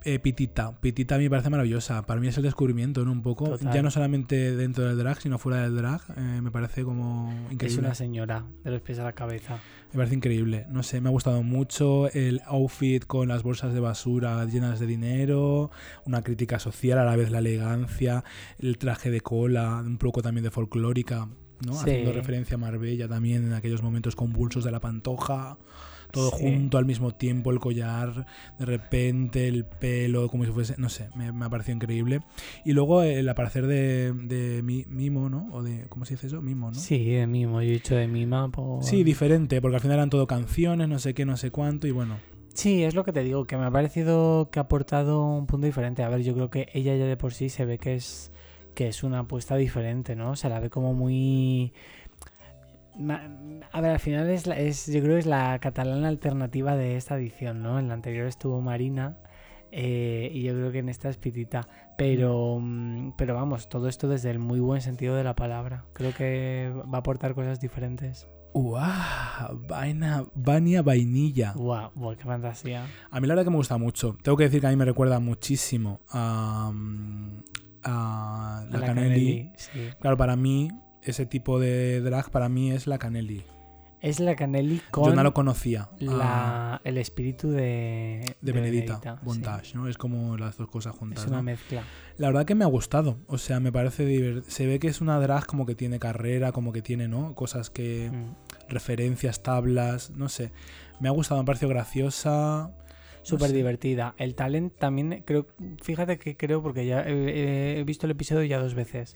Eh, Pitita. Pitita a mí me parece maravillosa. Para mí es el descubrimiento, ¿no? Un poco. Total. Ya no solamente dentro del drag, sino fuera del drag. eh, me parece como Es increíble. una señora de los pies a la cabeza. Me parece increíble. No sé, me ha gustado mucho el outfit con las bolsas de basura llenas de dinero, una crítica social, a la vez la elegancia, el traje de cola, un poco también de folclórica, ¿no? Sí. Haciendo referencia a Marbella también en aquellos momentos convulsos de la pantoja. Todo Sí. junto al mismo tiempo, el collar, de repente, el pelo, como si fuese, no sé, me, me ha parecido increíble. Y luego el aparecer de, de mi- Mimo, ¿no? O de, ¿cómo se dice eso? Mimo, ¿no? Sí, de mimo. Yo he dicho de mima por... Sí, diferente, porque al final eran todo canciones, no sé qué, no sé cuánto, y bueno. Sí, es lo que te digo, que me ha parecido que ha aportado un punto diferente. A ver, yo creo que ella ya de por sí se ve que es que es una apuesta diferente, ¿no? Se la ve como muy A ver, al final es, la- es yo creo que es la catalana alternativa de esta edición, ¿no? En la anterior estuvo Marina eh, y yo creo que en esta es Pitita. Pero, mm, pero vamos, todo esto desde el muy buen sentido de la palabra. Creo que va a aportar cosas diferentes. ¡Uah! Vaina, Vania Vainilla. Guau, ¡Qué fantasía! A mí la verdad que me gusta mucho. Tengo que decir que a mí me recuerda muchísimo a, mm, a la, A Canelli. sí. Claro, para mí, ese tipo de drag para mí es la Canelli. Es la Canelli con Yo no lo conocía. la, el espíritu de, de Benedita, sí. Montage, ¿no? Es como las dos cosas juntas. Es una ¿no? mezcla. La verdad que me ha gustado. O sea, me parece divert- Se ve que es una drag como que tiene carrera, como que tiene, ¿no? Cosas que. Mm. referencias, tablas, no sé. Me ha gustado, me ha parecido graciosa. Súper sé. divertida. El talent también creo, fíjate que creo porque ya he, he visto el episodio ya dos veces.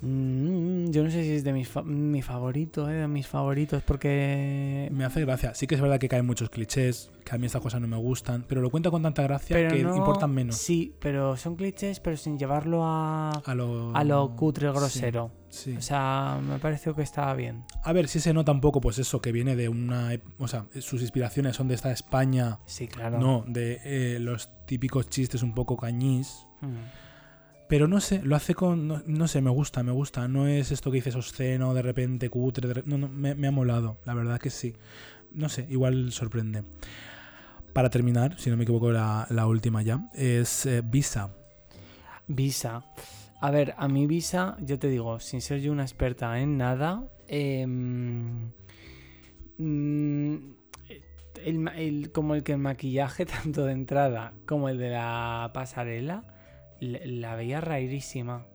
Mm, yo no sé si es de mis fa- mi favorito, eh, de mis favoritos, porque Me hace gracia. Sí que es verdad que caen muchos clichés, que a mí estas cosas no me gustan, pero lo cuenta con tanta gracia pero que no- importan menos. Sí, pero son clichés, pero sin llevarlo a, A lo, a lo cutre grosero. sí. O sea, me pareció que estaba bien. A ver, si se nota un poco, pues eso, que viene de una. O sea, sus inspiraciones son de esta España, Sí, claro. no de eh, los típicos chistes un poco cañís. Mm. Pero no sé, lo hace con. No, no sé, me gusta, me gusta. No es esto que dices obsceno, de repente cutre. no, no, me, ha molado, la verdad que sí. No sé, igual sorprende. Para terminar, si no me equivoco, la, la última ya, es eh, Visa. Visa. A ver, a mí Visa, yo te digo, sin ser yo una experta en nada, em, mm, el el- como el que el maquillaje, tanto de entrada como el de la pasarela, la veía rarísima.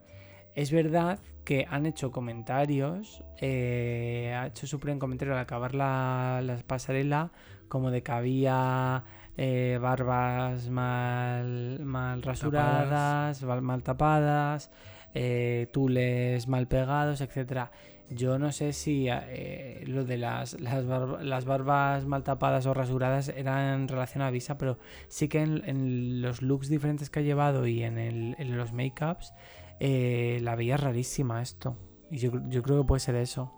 Es verdad que han hecho comentarios, eh, ha hecho su primer comentario al acabar la, la pasarela, como de que había eh, barbas mal, mal rasuradas, mal, mal tapadas, eh, tules mal pegados, etcétera. Yo no sé si eh, lo de las, las, barba- las barbas mal tapadas o rasuradas era en relación a Visa, pero sí que en, en los looks diferentes que ha llevado y en, el- en los make-ups eh, la veía rarísima esto. Y yo, yo creo que puede ser eso.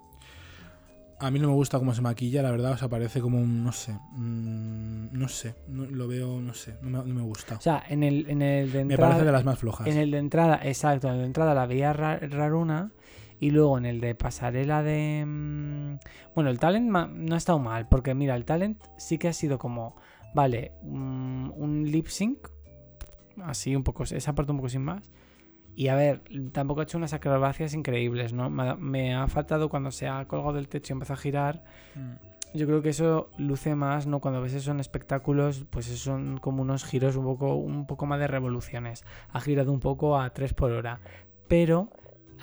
A mí no me gusta cómo se maquilla, la verdad, o sea, parece como un, no sé, mm, no sé, no- lo veo, no sé, no me, no me gusta. O sea, en el, en el de Me entrada, parece de las más flojas. en el de entrada, exacto, en el de entrada la veía ra- raruna y luego en el de pasarela de... mm, Bueno, el talent no ha estado mal, porque mira, el talent sí que ha sido como, vale, mm, un lip sync, así un poco, esa parte un poco sin más. Y a ver, tampoco ha hecho unas acrobacias increíbles, ¿no? Me ha, me ha faltado cuando se ha colgado del techo y empezó a girar. Mm. Yo creo que eso luce más, ¿no? Cuando ves eso en espectáculos, pues son como unos giros un poco, un poco más de revoluciones. Ha girado un poco a 3 por hora. Pero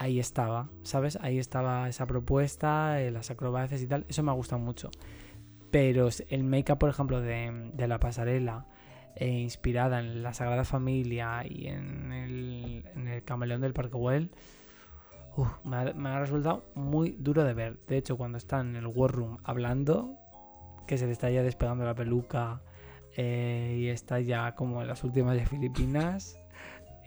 ahí estaba, ¿sabes? Ahí estaba esa propuesta, eh, las acrobacias y tal. Eso me ha gustado mucho. Pero el make-up, por ejemplo, de, la pasarela, eh, inspirada en la Sagrada Familia y en el, en el camaleón del Parque Güell, uf, me, ha, resultado muy duro de ver. De hecho, cuando está en el War Room hablando, que se le está ya despegando la peluca eh, y está ya como en las últimas de Filipinas,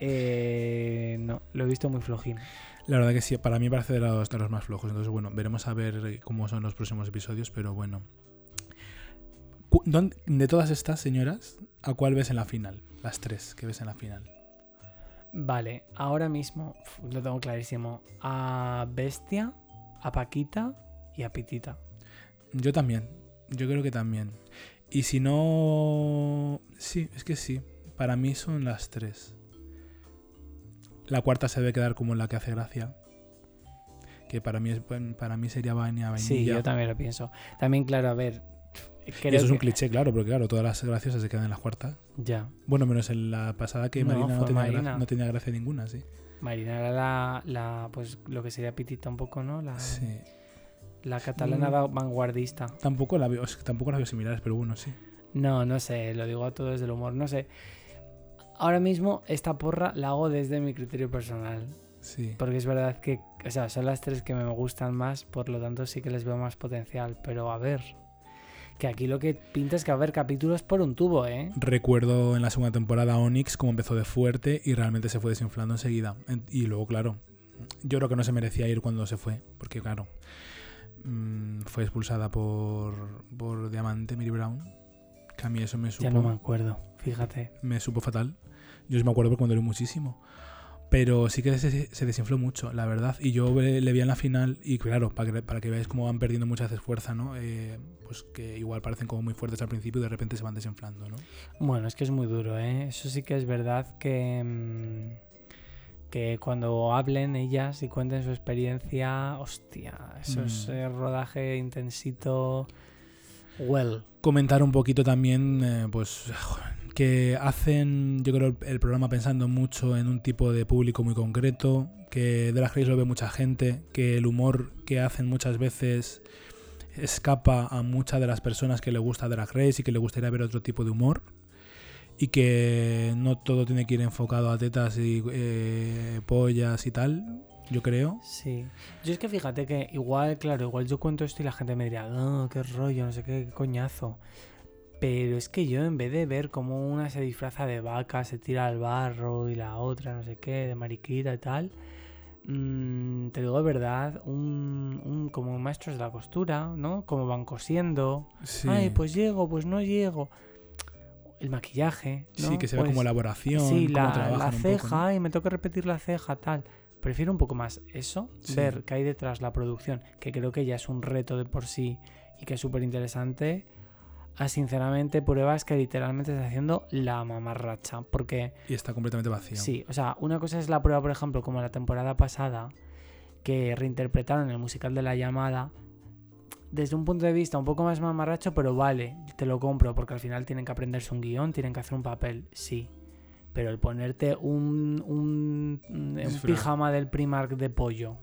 no, lo he visto muy flojín. La verdad que sí, para mí parece de los, de los más flojos. Entonces, bueno, veremos a ver eh, cómo son los próximos episodios, pero bueno. De todas estas señoras, ¿a cuál ves en la final? Las tres que ves en la final. Vale, ahora mismo lo tengo clarísimo. A Bestia, a Paquita y a Pitita. Yo también, yo creo que también. Y si no... Sí, es que sí. Para mí son las tres. La cuarta se debe quedar como la que hace gracia. Que para mí, es, para mí sería vainilla. Sí, yo también lo pienso. También, claro, a ver. Y eso es un que- cliché, claro, porque claro, todas las gracias se quedan en las cuartas. Ya. Bueno, menos en la pasada que No, Marina no tenía, gra- Marina. no tenía gracia ninguna, sí. Marina era la, la, pues lo que sería Pitita un poco, ¿no? La, Sí. la catalana Mm. va- vanguardista. Tampoco la veo, tampoco las veo similares, pero bueno, sí. No, no sé, lo digo a todo desde el humor, no sé. Ahora mismo esta porra la hago desde mi criterio personal. Sí. Porque es verdad que, o sea, son las tres que me gustan más, por lo tanto sí que les veo más potencial. Pero a ver, que aquí lo que pinta es que va a haber capítulos por un tubo, ¿eh? Recuerdo en la segunda temporada Onyx cómo empezó de fuerte y realmente se fue desinflando enseguida. En- Y luego, claro, yo creo que no se merecía ir cuando se fue, porque claro, mm, fue expulsada por, por Diamante, Mary Brown. Que a mí eso me supo, Ya no me acuerdo, fíjate. me supo fatal. Yo me acuerdo porque cuando muchísimo. Pero sí que se, se desinfló mucho, la verdad. Y yo le, vi en la final, y claro, para que, para que veáis cómo van perdiendo muchas veces fuerza, ¿no? Eh, pues que igual parecen como muy fuertes al principio y de repente se van desinflando, ¿no? Bueno, es que es muy duro, ¿eh? Eso sí que es verdad que, mm, que cuando hablen ellas y cuenten su experiencia, hostia, eso es Mm. eh, rodaje intensito. Well. comentar un poquito también, eh, pues, que hacen, yo creo, el programa pensando mucho en un tipo de público muy concreto, que de las Race lo ve mucha gente, que el humor que hacen muchas veces escapa a muchas de las personas que le gusta Drag Race y que le gustaría ver otro tipo de humor y que no todo tiene que ir enfocado a tetas y eh, pollas y tal, yo creo. Sí. Yo es que fíjate que igual, claro, igual yo cuento esto y la gente me dirá, oh, qué rollo, no sé qué, qué coñazo. Pero es que yo en vez de ver como una se disfraza de vaca, se tira al barro y la otra no sé qué, de mariquita y tal, mm, te digo de verdad, un, un- como maestros de la costura, ¿no? Como van cosiendo. Sí, Ay, pues llego, pues no llego. El maquillaje, ¿no? sí que se ve Pues- como elaboración, Sí, cómo la, un poco, ¿no? ceja y me toca repetir la ceja, tal. Prefiero un poco más eso, Sí. ver qué hay detrás la producción, que creo que ya es un reto de por sí y que es súper interesante, a sinceramente pruebas que literalmente está haciendo la mamarracha. Porque Y está completamente vacío. sí, o sea, una cosa es la prueba, por ejemplo, como la temporada pasada, que reinterpretaron el musical de la llamada. Desde un punto de vista un poco más mamarracho, pero vale, te lo compro, porque al final tienen que aprenderse un guion, tienen que hacer un papel, sí. Pero el ponerte un, un, pijama del Primark de pollo,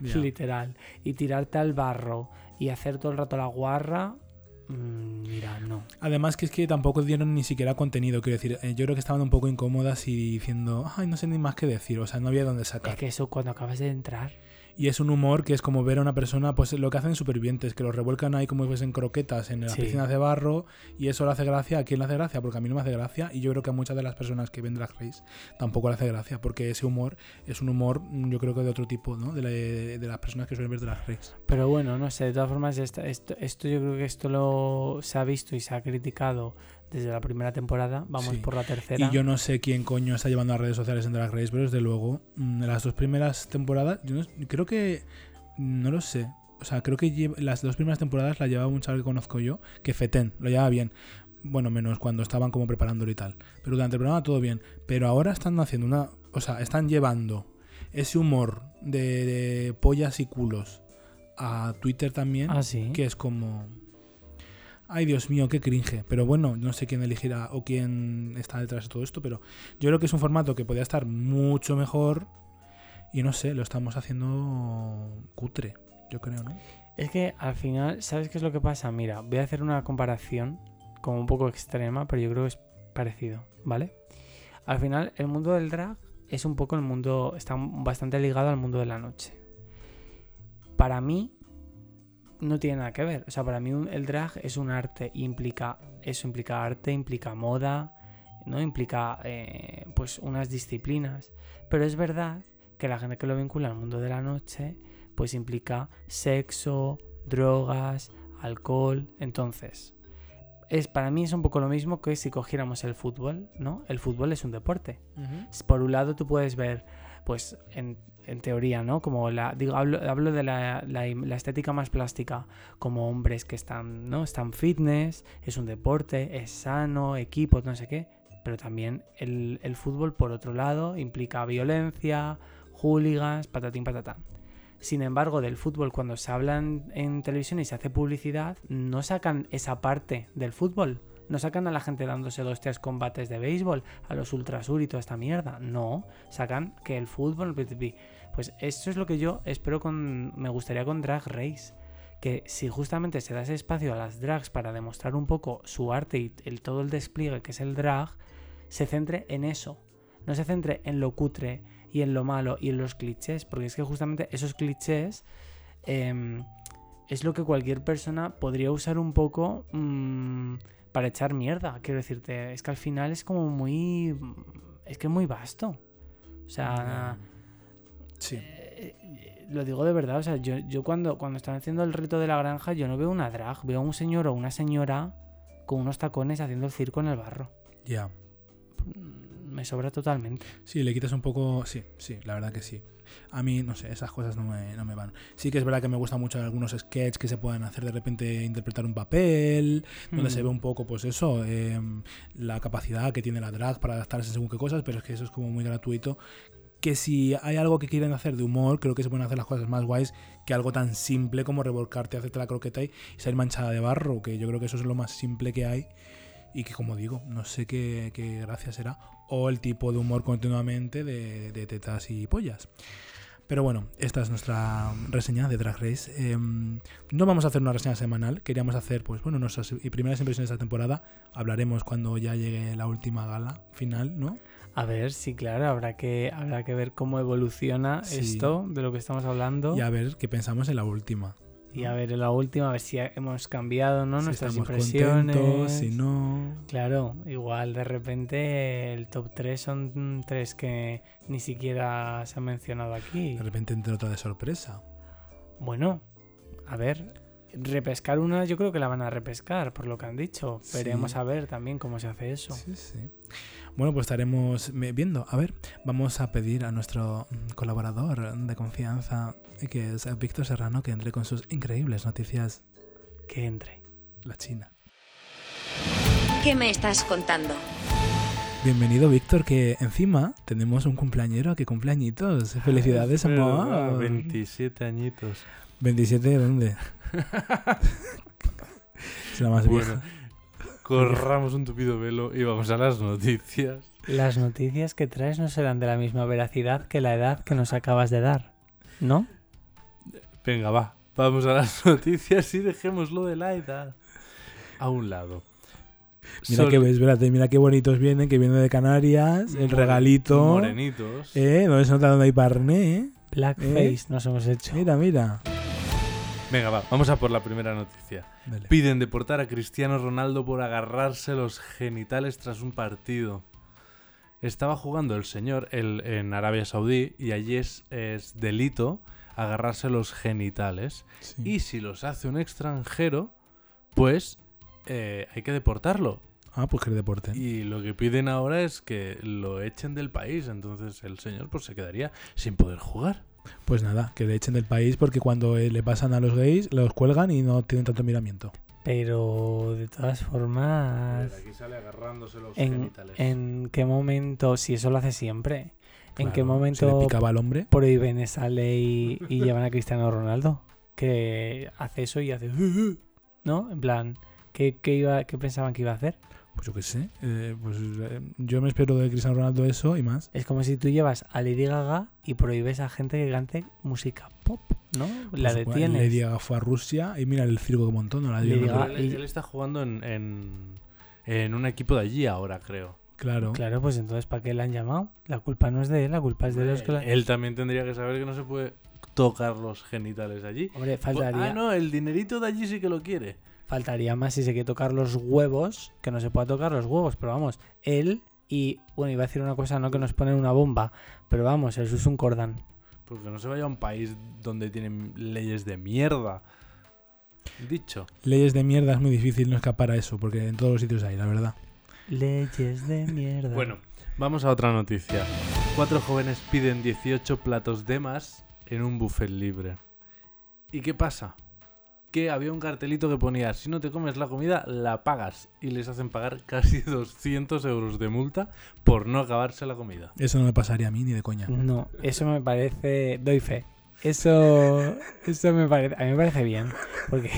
Ya. literal, y tirarte al barro y hacer todo el rato la guarra, mira, no. Además que es que tampoco dieron ni siquiera contenido, quiero decir, eh, yo creo que estaban un poco incómodas y diciendo, ay, no sé ni más qué decir, o sea, no había dónde sacar. Es que eso cuando acabas de entrar, Y es un humor que es como ver a una persona, pues lo que hacen supervivientes, que los revuelcan ahí como si fuesen croquetas en las Sí. piscinas de barro y eso le hace gracia. ¿A quién le hace gracia? Porque a mí no me hace gracia y yo creo que a muchas de las personas que ven Drag Race tampoco le hace gracia porque ese humor es un humor, mm, yo creo que de otro tipo, ¿no? De, la- de las personas que suelen ver Drag Race. Pero bueno, no sé, de todas formas, esta- esto, esto yo creo que esto lo se ha visto y se ha criticado desde la primera temporada. Vamos Sí. por la tercera. Y yo no sé quién coño está llevando a redes sociales en Drag Race, pero desde luego, mm, las dos primeras temporadas, yo no- creo que. No lo sé. O sea, creo que lleva- las dos primeras temporadas la llevaba un chaval que conozco yo, que Feten, lo llevaba bien. Bueno, menos cuando estaban como preparándolo y tal. Pero durante el programa todo bien. Pero ahora están haciendo una. O sea, están llevando ese humor de, de pollas y culos a Twitter también Ah, sí. que es como ay Dios mío qué cringe pero bueno no sé quién elegirá o quién está detrás de todo esto pero yo creo que es un formato que podría estar mucho mejor y no sé lo estamos haciendo cutre yo creo no Es que al final, ¿sabes qué es lo que pasa? Mira, voy a hacer una comparación como un poco extrema, pero yo creo que es parecido, ¿vale? Al final, el mundo del drag es un poco el mundo, está bastante ligado al mundo de la noche. Para mí, no tiene nada que ver. O sea, para mí un- el drag es un arte, implica, eso implica arte, implica moda, ¿no? Implica, eh, pues, unas disciplinas. Pero es verdad que la gente que lo vincula al mundo de la noche pues implica sexo, drogas, alcohol. Entonces, es, para mí es un poco lo mismo que si cogiéramos el fútbol, ¿no? El fútbol es un deporte. Por un lado tú puedes ver, pues en, en teoría, ¿no? Como la, digo, hablo, hablo de la, la estética más plástica, como hombres que están, ¿no? Están fitness, es un deporte, es sano, equipos, no sé qué. Pero también el, el fútbol, por otro lado, implica violencia, hooligans, patatín patatán. Sin embargo, del fútbol, cuando se habla en, en televisión y se hace publicidad, no sacan esa parte del fútbol. No sacan a la gente dándose dos, tres combates de béisbol, a los ultrasur y toda esta mierda. No, sacan que el fútbol. Pues eso es lo que yo espero con. Me gustaría con Drag Race. Que si justamente se da ese espacio a las drags para demostrar un poco su arte y el, todo el despliegue que es el drag, se centre en eso. No se centre en lo cutre y en lo malo y en los clichés, porque es que justamente esos clichés em, es lo que cualquier persona podría usar un poco mm, para echar mierda. Quiero decirte, es que al final es como muy. Es que es muy vasto. O sea, sí eh, lo digo de verdad. O sea, yo, yo cuando, cuando están haciendo el reto de la granja, yo no veo una drag, veo a un señor o una señora con unos tacones haciendo el circo en el barro. ya Me sobra totalmente. Sí, le quitas un poco. Sí, sí, la verdad que sí. A mí, no sé, esas cosas no me, no me van. Sí que es verdad que me gustan mucho algunos sketches que se pueden hacer de repente interpretar un papel, donde Mm. se ve un poco, pues eso, eh, la capacidad que tiene la drag para adaptarse según qué cosas, pero es que eso es como muy gratuito. Que si hay algo que quieren hacer de humor, creo que se pueden hacer las cosas más guays que algo tan simple como revolcarte, hacerte la croqueta y salir manchada de barro, que yo creo que eso es lo más simple que hay y que como digo, no sé qué, qué gracia será, o el tipo de humor continuamente de, de tetas y pollas. Pero bueno, esta es nuestra reseña de Drag Race. Eh, no vamos a hacer una reseña semanal, queríamos hacer, pues bueno, nuestras primeras impresiones de esta temporada. Hablaremos cuando ya llegue la última gala final, ¿no? A ver, sí, claro, habrá que, habrá que ver cómo evoluciona Sí. esto de lo que estamos hablando. Y a ver qué pensamos en la última. Y a ver la última, a ver si hemos cambiado ¿no? si nuestras impresiones. si no. Claro, igual de repente el top 3 son tres que ni siquiera se han mencionado aquí. De repente entre otra de sorpresa. Bueno, a ver, repescar una yo creo que la van a repescar por lo que han dicho. Sí. Veremos a ver también cómo se hace eso. Sí, sí. Bueno, pues estaremos viendo. A ver, vamos a pedir a nuestro mm, colaborador de confianza, eh, que es Víctor Serrano, que entre con sus increíbles noticias. Que entre. La China. ¿Qué me estás contando? Bienvenido, Víctor, que encima tenemos un cumpleañero que cumple añitos. Felicidades, amor. 27 añitos. 27 de dónde? es la más Bueno, vieja. Corramos un tupido velo y vamos a las noticias. Las noticias que traes no serán de la misma veracidad que la edad que nos acabas de dar, ¿no? Venga, va. Vamos a las noticias y dejémoslo de la edad a un lado. Mira Sol- que, espérate, mira qué bonitos vienen, que vienen de Canarias, el regalito. Morenitos. ¿Eh? ¿Dónde se nota dónde hay parné? eh? Blackface nos hemos hecho. Mira, mira. Venga, va, vamos a por la primera noticia. Dale. Piden deportar a Cristiano Ronaldo por agarrarse los genitales tras un partido. Estaba jugando el señor el- en Arabia Saudí y allí es, es delito agarrarse los genitales. Sí. Y si los hace un extranjero, pues eh, hay que deportarlo. Ah, pues que el deporte. Y lo que piden ahora es que lo echen del país. Entonces el señor pues se quedaría sin poder jugar. Pues nada, que le echen del país porque cuando eh, le pasan a los gays, los cuelgan y no tienen tanto miramiento. Pero de todas formas, Aquí sale agarrándose los ¿en, en qué momento, si eso lo hace siempre, en qué Claro, momento le picaba al hombre. prohíben esa ley y llevan a Cristiano Ronaldo? Que hace eso y hace... ¿No? En plan, ¿qué, qué iba, qué pensaban que iba a hacer? Pues yo qué sé. eh, pues eh, yo me espero de Cristiano Ronaldo eso y más. Es como si tú llevas a Lady Gaga y prohíbes a gente que cante música pop, ¿no? La Pues, detienes. Lady Gaga fue a Rusia y mira el circo que montó. No la dio Lady Gaga- él, él está jugando en, en, en un equipo de allí ahora, creo. Claro. Claro, pues entonces ¿para qué la han llamado? La culpa no es de él, la culpa es de los que la... Él también tendría que saber que no se puede tocar los genitales allí. Hombre, Pues, faltaría, ah, no, el dinerito de allí sí que lo quiere. Faltaría más si se quiere tocar los huevos, que no se pueda tocar los huevos, pero vamos, él y, bueno, iba a decir una cosa, no que nos ponen una bomba, pero vamos, eso es un cordán. Porque no se vaya a un país donde tienen leyes de mierda. Dicho. Leyes de mierda es muy difícil no escapar a eso porque en todos los sitios hay, la verdad. Leyes de mierda. Bueno, vamos a otra noticia. Cuatro jóvenes piden 18 platos de más en un buffet libre. ¿Y qué pasa? Que había un cartelito que ponía, si no te comes la comida, la pagas. Y les hacen pagar casi 200 euros de multa por no acabarse la comida. Eso no me pasaría a mí ni de coña. No, eso me parece. Doy fe. Eso. Eso me parece. A mí me parece bien. Porque.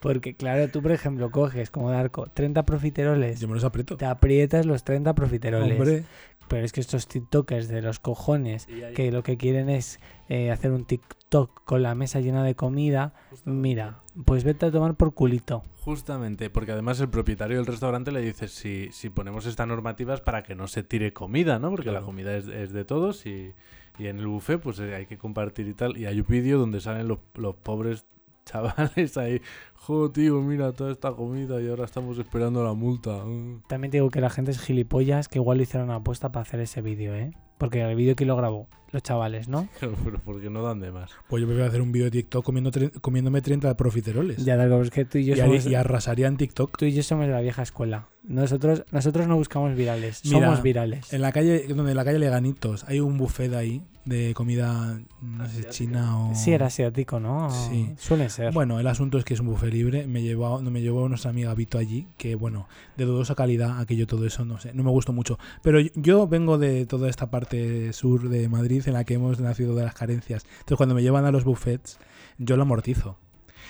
Porque, claro, tú, por ejemplo, coges como Darko 30 profiteroles. Yo me los aprieto. Te aprietas los 30 profiteroles. Hombre, Pero es que estos TikTokers de los cojones que lo que quieren es eh, hacer un TikTok con la mesa llena de comida, mira, pues vete a tomar por culito. Justamente, porque además el propietario del restaurante le dice si, si ponemos estas normativas para que no se tire comida, ¿no? Porque la comida es, es de todos y, y en el buffet pues eh, hay que compartir y tal. Y hay un vídeo donde salen los, los pobres chavales ahí, jo tío, mira toda esta comida y ahora estamos esperando la multa. También te digo que la gente es gilipollas, que igual lo hicieron apuesta para hacer ese vídeo, ¿eh? Porque el vídeo que lo grabó, los chavales, ¿no? Pero porque no dan de más. pues yo me voy a hacer un vídeo de TikTok comiendo tre- comiéndome 30 profiteroles. Ya, Darko, es que tú y yo y, somos, y arrasaría en TikTok. tú y yo somos de la vieja escuela. Nosotros, nosotros no buscamos virales, Mira, somos virales. En la calle, donde en la calle Leganitos, hay un buffet ahí de comida, no sé, china o... Sí, era asiático, ¿no? Sí. Suelen ser. Bueno, el asunto es que es un buffet libre. Me llevó, no me llevó nuestra amiga Vito allí, que bueno, de dudosa calidad, aquello todo eso, no sé, no me gustó mucho. Pero yo- yo vengo de toda esta parte sur de Madrid en la que hemos nacido de las carencias. Entonces cuando me llevan a los buffets, yo lo amortizo.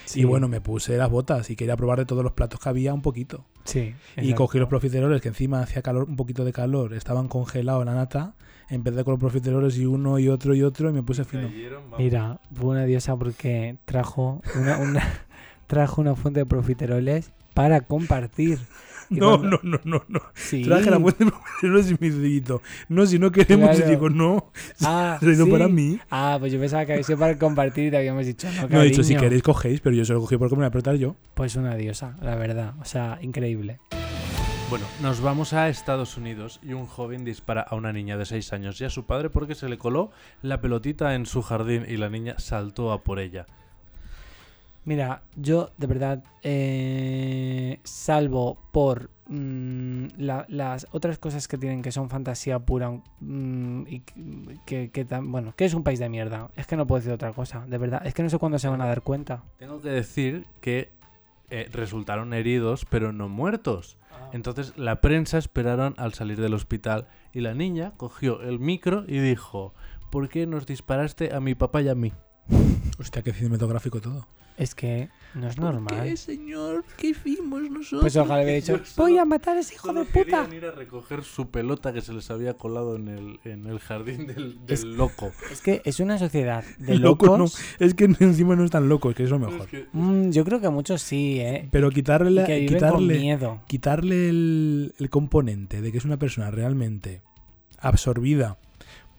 Sí, Y bueno, me puse las botas y quería probar de todos los platos que había un poquito. sí. Y exacto. cogí los profiteroles que encima hacía calor, un poquito de calor, estaban congelados la nata. Empecé con los profiteroles y uno y otro y otro y me puse fino. Mira, fue una diosa porque trajo una, una- trajo una fuente de profiteroles para compartir. No, cuando- no, no, no, no. Sí. Traje la fuente de profiteroles y me dice, no, si no queremos, Claro. y digo, no, Ah, se ¿sí? para mí. Ah, pues yo pensaba que había sido para compartir y te habíamos dicho, no, No, he dicho, si cariño. queréis cogéis, pero yo se lo cogí porque me voy a apretar yo. Pues una diosa, la verdad. O sea, increíble. Bueno, nos vamos a Estados Unidos y un joven dispara a una niña de 6 años y a su padre porque se le coló la pelotita en su jardín y la niña saltó a por ella. Mira, yo de verdad, eh, salvo por mm, la- las otras cosas que tienen que son fantasía pura mm, y que, que, que tan- bueno, que es un país de mierda. Es que no puedo decir otra cosa, de verdad. Es que no sé cuándo se van a dar cuenta. Tengo que decir que eh, resultaron heridos pero no muertos. Entonces la prensa esperaron al salir del hospital y la niña cogió el micro y dijo, ¿por qué nos disparaste a mi papá y a mí? Hostia, qué cinematográfico todo. Es que no es normal. señor? ¿Qué hicimos nosotros? Pues ojalá hubiera dicho, voy a matar a ese hijo de puta. querían ir a recoger su pelota que se les había colado en el, en el jardín del, del Es- loco. Es que es una sociedad de Loco no. locos. Es que encima no están locos, que es lo mejor. Es que- Mm, yo creo que muchos sí, ¿eh? Pero quitarle, con quitarle, miedo. quitarle el, el componente de que es una persona realmente absorbida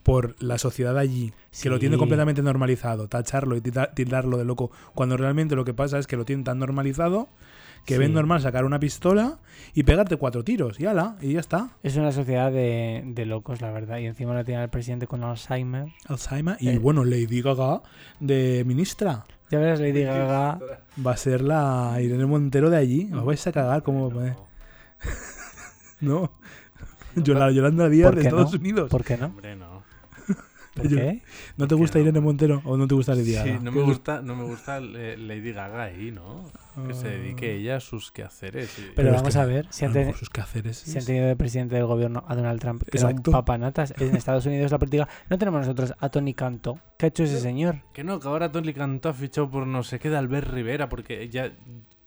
por la sociedad allí, que lo tiene completamente normalizado, tacharlo y tildarlo de loco, cuando realmente lo que pasa es que lo tienen tan normalizado que ven normal sacar una pistola y pegarte cuatro tiros, y ala, y ya está. Es una sociedad de, de locos, la verdad. Y encima la tiene el presidente con Alzheimer. Alzheimer. Y Eh. bueno, Lady Gaga de ministra. Ya verás, Lady Gaga. Va a ser la Irene Montero de allí. Os vais a cagar cómo. No. Yola- Yolanda Díaz ¿Por de Estados no? Unidos. ¿Por qué no? Hombre, no. ¿Por Yo- qué? ¿No te ¿por gusta no? Irene Montero o no te gusta Lady Gaga? Sí, no me gusta, no me gusta Lady Gaga ahí, ¿no? Que se Ah. dedique ella a sus quehaceres. y- Pero vamos que a ver, si A han, lo te- mejor sus quehaceres. si han tenido de presidente del gobierno a Donald Trump, que era Exacto. un papanatas. En Estados Unidos la política. No tenemos nosotros a Tony Canto. ¿Qué ha hecho ese señor? Que no, que ahora Tony Cantó ha fichado por no sé qué de Albert Rivera, porque ya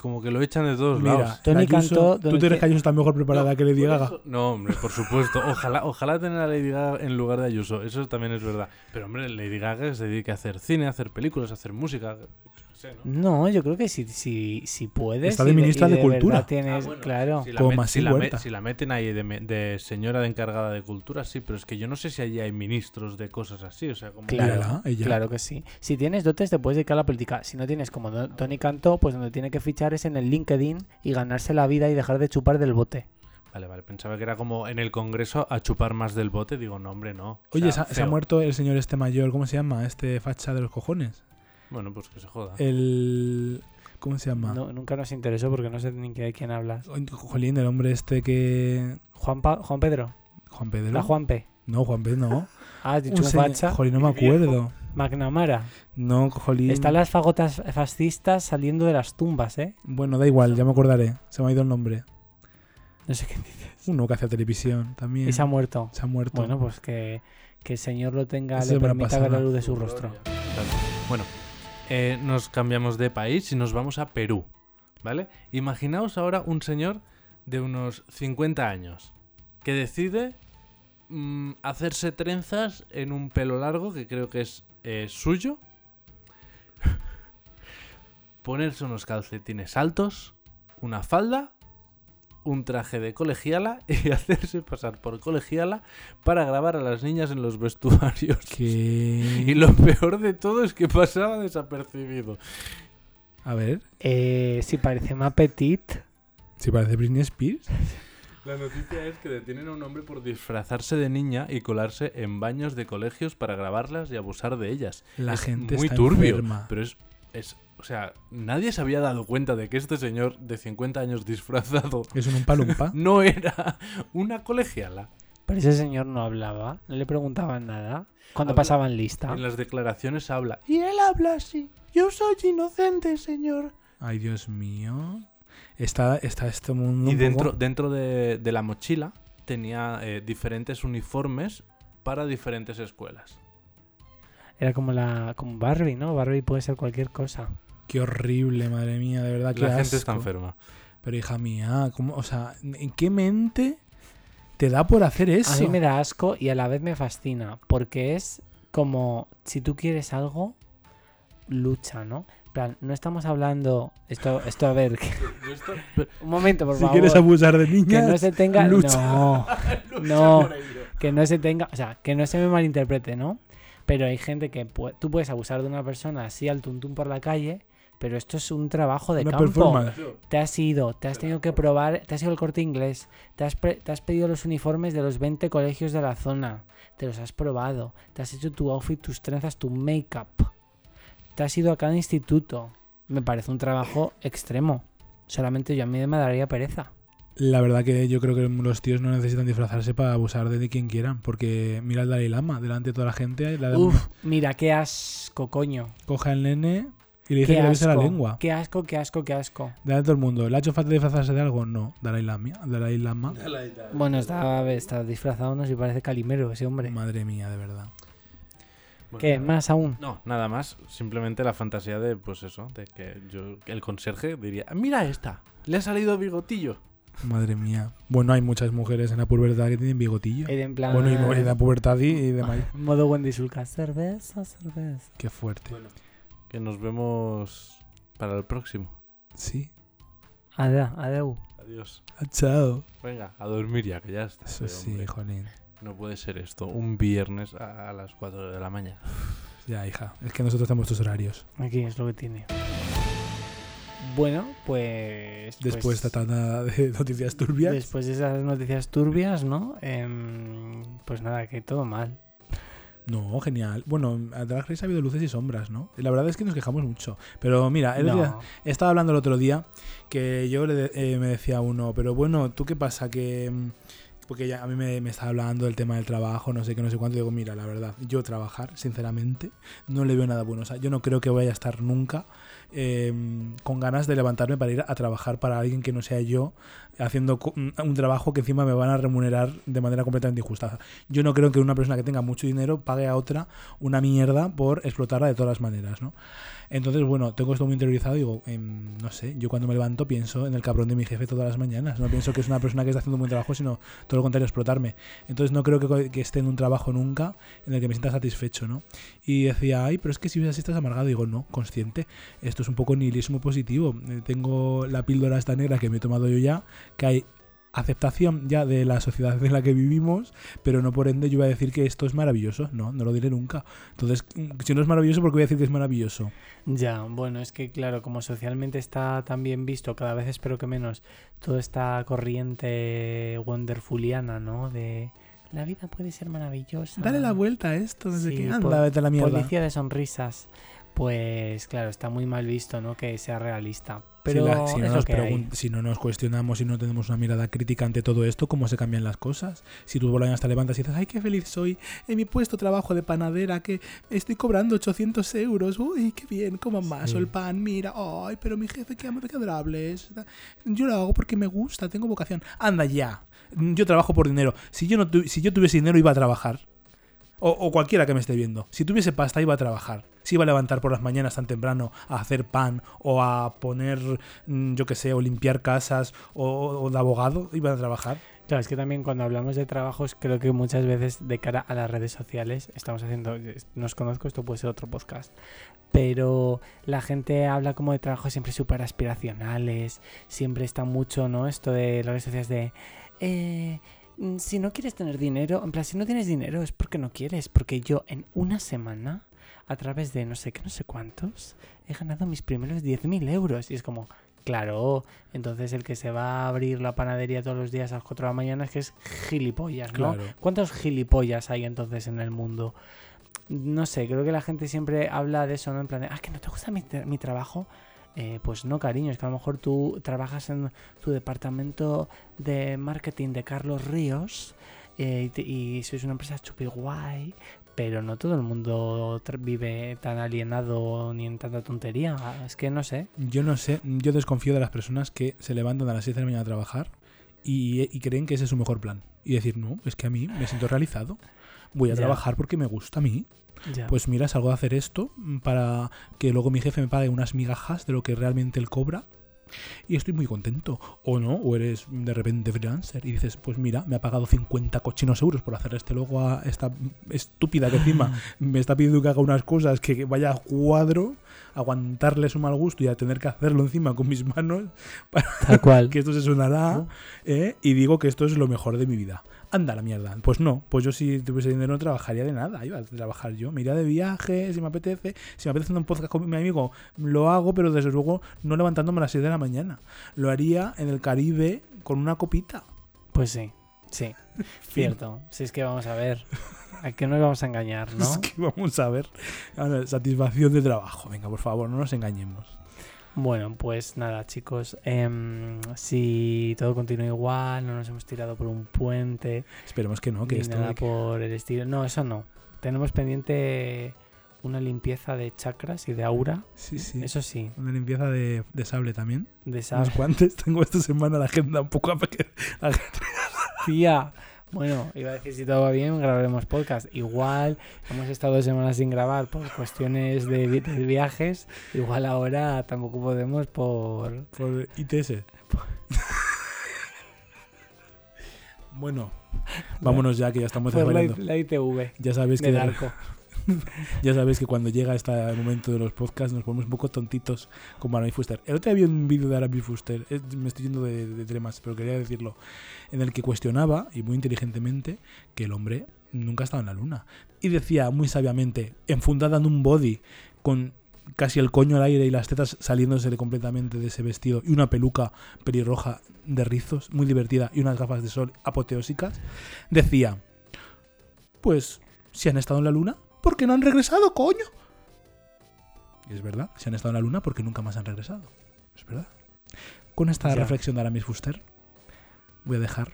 como que lo echan de todos Mira, lados. Tony Ayuso- Cantó, ¿tú te crees que Ayuso está mejor preparada que Lady Gaga? eso- No, hombre, por supuesto. Ojalá, ojalá tener a Lady Gaga en lugar de Ayuso. Eso también es verdad. Pero, hombre, Lady Gaga se dedica a hacer cine, a hacer películas, a hacer música. Sé, ¿no? No, yo creo que si, si, si puedes. Está de ministra de Cultura. Tienes, Ah, bueno, claro. Si la, met- si, la si meten ahí de, señora de encargada de cultura, sí, pero es que yo no sé si allí hay ministros de cosas así. O sea, como Claro, ella. claro que sí. Si tienes dotes, te puedes dedicar a la política. Si no tienes como Don- Tony Cantó, pues donde tiene que fichar es en el LinkedIn y ganarse la vida y dejar de chupar del bote. Vale, vale. Pensaba que era como en el Congreso a chupar más del bote. Digo, no, hombre, no. O Oye, sea, se, ha- se ha feo. muerto el señor este mayor, ¿cómo se llama? Este facha de los cojones. Bueno, pues que se joda. El... ¿Cómo se llama? No, nunca nos interesó porque no sé ni de quién hablas. Jolín, el hombre este que... Juan, Pa- Juan Pedro. Juan Pedro. La Juanpe. No, Juan Pedro no. Ah, has dicho facha. Jolín, no me acuerdo. McNamara. No, Jolín. Están las fagotas fascistas saliendo de las tumbas, ¿eh? Bueno, da igual, ya me acordaré. Se me ha ido el nombre. No sé qué dices. Uno que hace televisión también. Y se ha muerto. Se ha muerto. Bueno, pues que, que el Señor lo tenga, Esa le permita ver la luz de su rostro. Bueno, eh, nos cambiamos de país y nos vamos a Perú. ¿Vale? Imaginaos ahora un señor de unos 50 años que decide mm, hacerse trenzas en un pelo largo que creo que es eh, suyo. Ponerse unos calcetines altos, una falda, un traje de colegiala y hacerse pasar por colegiala para grabar a las niñas en los vestuarios. Y lo peor de todo es que pasaba desapercibido. A ver, Eh, si parece más petit. si parece Britney Spears. La noticia es que detienen a un hombre por disfrazarse de niña y colarse en baños de colegios para grabarlas y abusar de ellas. La Es gente muy está turbio, enferma. pero es, es, o sea, nadie se había dado cuenta de que este señor de 50 años disfrazado Es un palumpa. no era una colegiala. Pero ese señor no hablaba, no le preguntaban nada. Cuando Habla- pasaban lista. En las declaraciones habla. Y él habla así. Yo soy inocente, señor. Ay, Dios mío. Está, está este mundo. Y dentro, poco- dentro de, de la mochila tenía eh, diferentes uniformes para diferentes escuelas. Era como la como Barbie, ¿no? Barbie puede ser cualquier cosa. Qué horrible, madre mía, de verdad. Qué La gente está enferma. Pero hija mía, ¿cómo, o sea, ¿en qué mente te da por hacer eso? A mí me da asco y a la vez me fascina, porque es como si tú quieres algo, lucha, ¿no? En plan, no estamos hablando esto esto a ver, que- un momento, por si favor. quieres abusar de que niñas, no se tenga lucha. no, no, que no se tenga, o sea, que no se me malinterprete, ¿no? Pero hay gente que pu- tú puedes abusar de una persona así al tuntún por la calle, pero esto es un trabajo de una campo. performance. Te has ido, te has tenido que probar, te has ido al corte inglés, te has, te has pedido los uniformes de los 20 colegios de la zona, te los has probado, te has hecho tu outfit, tus trenzas, tu make-up, te has ido a cada instituto. Me parece un trabajo extremo. Solamente yo a mí me daría pereza. La verdad que yo creo que los tíos no necesitan disfrazarse para abusar de quien quieran. Porque mira al Dalai Lama, delante de toda la gente, la Uf, mira, qué asco, coño. coge al nene y le dice Qué que le bese la asco, lengua. qué asco, qué asco, qué asco. Delante de todo el mundo. ¿Le ha hecho falta disfrazarse de algo? No. Dalai Lama. Dalai Lama. Bueno, está, está disfrazado, no sé si parece calimero ese hombre. Madre mía, de verdad. Bueno, ¿Qué? ¿Más aún? No, nada más. Simplemente la fantasía de, pues eso, de que yo, el conserje diría, mira esta, le ha salido bigotillo. Madre mía. Bueno, hay muchas mujeres en la pubertad que tienen bigotillo. En plan, Bueno, y en la pubertad y, y de mayor. modo Wendy Sulca. Cerveza, cerveza. Qué fuerte. Que nos vemos para el próximo. Sí. Adeu, adeu. Adiós. Ah, Chao. Venga, a dormir ya, que ya está. Eso sí, hombre. jolín. No puede ser esto, un viernes a las 4 de la mañana. Ya, hija. Es que nosotros tenemos estos horarios. Aquí es lo que tiene. Bueno, pues. Después pues, de esta tanda de noticias turbias. Después de esas noticias turbias, ¿no? Em, pues nada, que todo mal. No, genial. Bueno, a Drag Race ha habido luces y sombras, ¿no? La verdad es que nos quejamos mucho. Pero mira, el día- No. estaba hablando el otro día que yo le de- eh, me decía a uno, pero bueno, ¿tú qué pasa? Que. mm, Porque ya a mí me, me estaba hablando del tema del trabajo, no sé qué, no sé cuánto. Y digo, mira, la verdad, yo trabajar, sinceramente, no le veo nada bueno. O sea, yo no creo que vaya a estar nunca eh, con ganas de levantarme para ir a trabajar para alguien que no sea yo, haciendo un trabajo que encima me van a remunerar de manera completamente injusta. Yo no creo que una persona que tenga mucho dinero pague a otra una mierda por explotarla de todas las maneras, ¿no? Entonces, bueno, tengo esto muy interiorizado y digo, em, no sé, yo cuando me levanto pienso en el cabrón de mi jefe todas las mañanas. No pienso que es una persona que está haciendo un buen trabajo, sino todo lo contrario, explotarme. Entonces no creo que, que esté en un trabajo nunca en el que me sienta satisfecho, ¿no? Y decía, ay, pero es que si ves así estás amargado. digo, no, consciente. Esto es un poco nihilismo positivo. Eh, Tengo la píldora esta negra que me he tomado yo ya, que hay aceptación ya de la sociedad en la que vivimos, pero no por ende yo voy a decir que esto es maravilloso. No, no lo diré nunca. Entonces, mm, si no es maravilloso, ¿por qué voy a decir que es maravilloso? Ya, bueno, es que claro, como socialmente está tan bien visto, cada vez espero que menos, toda esta corriente wonderfuliana, ¿no? De la vida puede ser maravillosa. Dale la vuelta a esto, no sé Sí, qué. Anda, vete a la mierda. Policía de sonrisas. Pues claro, está muy mal visto, ¿no? Que sea realista. Si Pero la- si, no nos pregun- si no nos cuestionamos y no tenemos una mirada crítica ante todo esto, ¿cómo se cambian las cosas? Si tú por la mañana te levantas y dices, ay, qué feliz soy en mi puesto trabajo de panadera, que estoy cobrando 800 euros, uy, qué bien, como más Sí. el pan, mira, ay, pero mi jefe, qué amable, qué adorable es. Yo lo hago porque me gusta, tengo vocación. Anda ya, yo trabajo por dinero. Si yo, no tu- si yo tuviese dinero, iba a trabajar. O, o cualquiera que me esté viendo. Si tuviese pasta, iba a trabajar. Si iba a levantar por las mañanas tan temprano a hacer pan o a poner, mm, yo qué sé, o limpiar casas o, de abogado, iba a trabajar. Claro, es que también cuando hablamos de trabajos, creo que muchas veces de cara a las redes sociales, estamos haciendo, no os conozco, esto puede ser otro podcast, pero la gente habla como de trabajos siempre súper aspiracionales, siempre está mucho, ¿no? Esto de las redes sociales de, eh, mm, si no quieres tener dinero, en plan, si no tienes dinero es porque no quieres, porque yo en una semana, a través de no sé qué, no sé cuántos, he ganado mis primeros 10.000 euros. Y es como, claro, entonces el que se va a abrir la panadería todos los días a las 4 de la mañana es que es gilipollas, ¿no? Claro. ¿Cuántos gilipollas hay entonces en el mundo? No sé, creo que la gente siempre habla de eso, ¿no? En plan de, ah, que no te gusta mi, mi trabajo. Eh, pues no, cariño, es que a lo mejor tú trabajas en tu departamento de marketing de Carlos Ríos eh, y, sois una empresa chupi guay, pero no todo el mundo vive tan alienado ni en tanta tontería. Es que no sé. Yo no sé, yo desconfío de las personas que se levantan a las 7 de la mañana a trabajar y, y creen que ese es su mejor plan. Y decir, no, es que a mí me siento realizado. Voy a Ya. trabajar porque me gusta a mí. Ya. Pues mira, salgo a hacer esto para que luego mi jefe me pague unas migajas de lo que realmente él cobra. Y estoy muy contento. O no, o eres de repente freelancer y dices, pues mira, me ha pagado 50 cochinos euros por hacer este logo a esta estúpida que encima me está pidiendo que haga unas cosas que vaya a cuadro, aguantarle su mal gusto y a tener que hacerlo encima con mis manos, Tal cual. que esto se sonará, ¿eh? y digo que esto es lo mejor de mi vida. Anda la mierda. Pues no, pues yo si tuviese dinero no trabajaría de nada, iba a trabajar yo. Me iría de viaje, si me apetece. Si me apetece hacer un podcast con mi amigo, lo hago, pero desde luego no levantándome a las 6 de la mañana. Lo haría en el Caribe con una copita. Pues sí, sí. Cierto. Si es que vamos a ver. ¿A qué nos vamos a engañar, no? Es que vamos a ver. Ahora, satisfacción de trabajo. Venga, por favor, no nos engañemos. Bueno, pues nada, chicos. em, si todo continúa igual, no nos hemos tirado por un puente, Esperemos que no, que ni esto. nada por el estilo. No, eso no. Tenemos pendiente una limpieza de chakras y de aura. Sí, sí. Eso sí, Una limpieza de, de sable también. de esa Unos guantes. Tengo esta semana la agenda un poco Tía. Bueno, iba a decir si todo va bien, grabaremos podcast. Igual hemos estado dos semanas sin grabar por cuestiones de, vi- de viajes. Igual ahora tampoco podemos por. por ITS. bueno, vámonos ya que ya estamos por la, la ITV Ya sabéis que de, arco. Ya sabéis que cuando llega este momento de los podcasts nos ponemos un poco tontitos como Aramis Fuster. El otro día había un vídeo de Aramis Fuster, me estoy yendo de, de temas, pero quería decirlo, en el que cuestionaba, y muy inteligentemente, que el hombre nunca estaba en la luna. Y decía muy sabiamente, enfundada en un body, con casi el coño al aire y las tetas saliéndose completamente de ese vestido, y una peluca pelirroja de rizos, muy divertida, y unas gafas de sol apoteósicas, decía, pues, si han estado en la luna, ¿por qué no han regresado, coño? Y es verdad, si han estado en la luna, porque nunca más han regresado. Es verdad. Con esta Ya. reflexión de Aramis Fuster, voy a dejar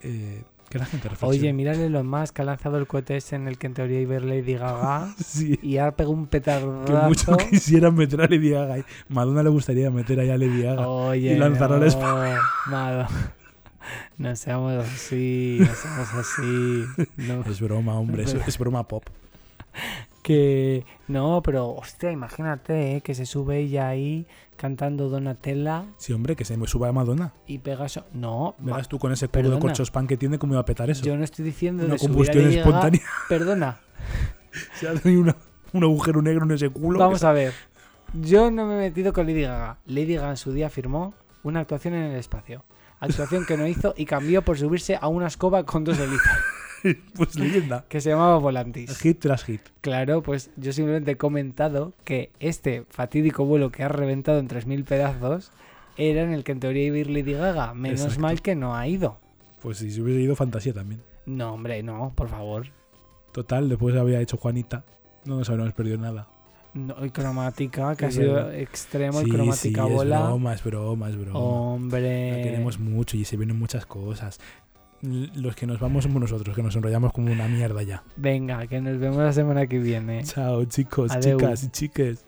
eh, que la gente reflexione. Oye, mírale lo más que ha lanzado el cohete ese en el que en teoría iba a ir Lady Gaga Sí, y ha pegado un que petardazo. mucho quisieran meter a Lady Gaga. Madonna le gustaría meter ahí a Lady Gaga. Oye, y lanzarlo al no, espacio. Mado. No seamos así, no seamos así. No, Es broma, hombre, es, es broma pop. que no, pero hostia, imagínate eh, que se sube ella ahí cantando Donatella Sí, hombre, que se me suba a Madonna. y pega eso. No, Verás tú con ese culo de Perdona. corchos pan que tiene, cómo iba a petar eso. yo no estoy diciendo Una de combustión espontánea. Perdona, Se ahí una- un agujero negro en ese culo. vamos a ver. Yo no me he metido con Lady Gaga. Lady Gaga en su día firmó una actuación en el espacio. Actuación que no hizo y cambió por subirse a una escoba con dos hélices Pues leyenda. que se llamaba Volantis. Hit tras hit. Claro, pues yo simplemente he comentado que este fatídico vuelo que ha reventado en 3.000 pedazos era en el que en teoría iba a ir Lady Gaga. Menos Exacto. mal que no ha ido. Pues si se hubiese ido fantasía también. No, hombre, no, por favor. Total, después había hecho Juanita. No nos habríamos perdido nada. No, y cromática, que ha Es sido verdad. extremo, y sí, cromática sí, bola. es broma, es broma, es broma. Hombre. La queremos mucho y se vienen muchas cosas. Los que nos vamos somos nosotros, que nos enrollamos como una mierda ya. Venga, que nos vemos la semana que viene. Chao, chicos, Adeu. chicas y chiques.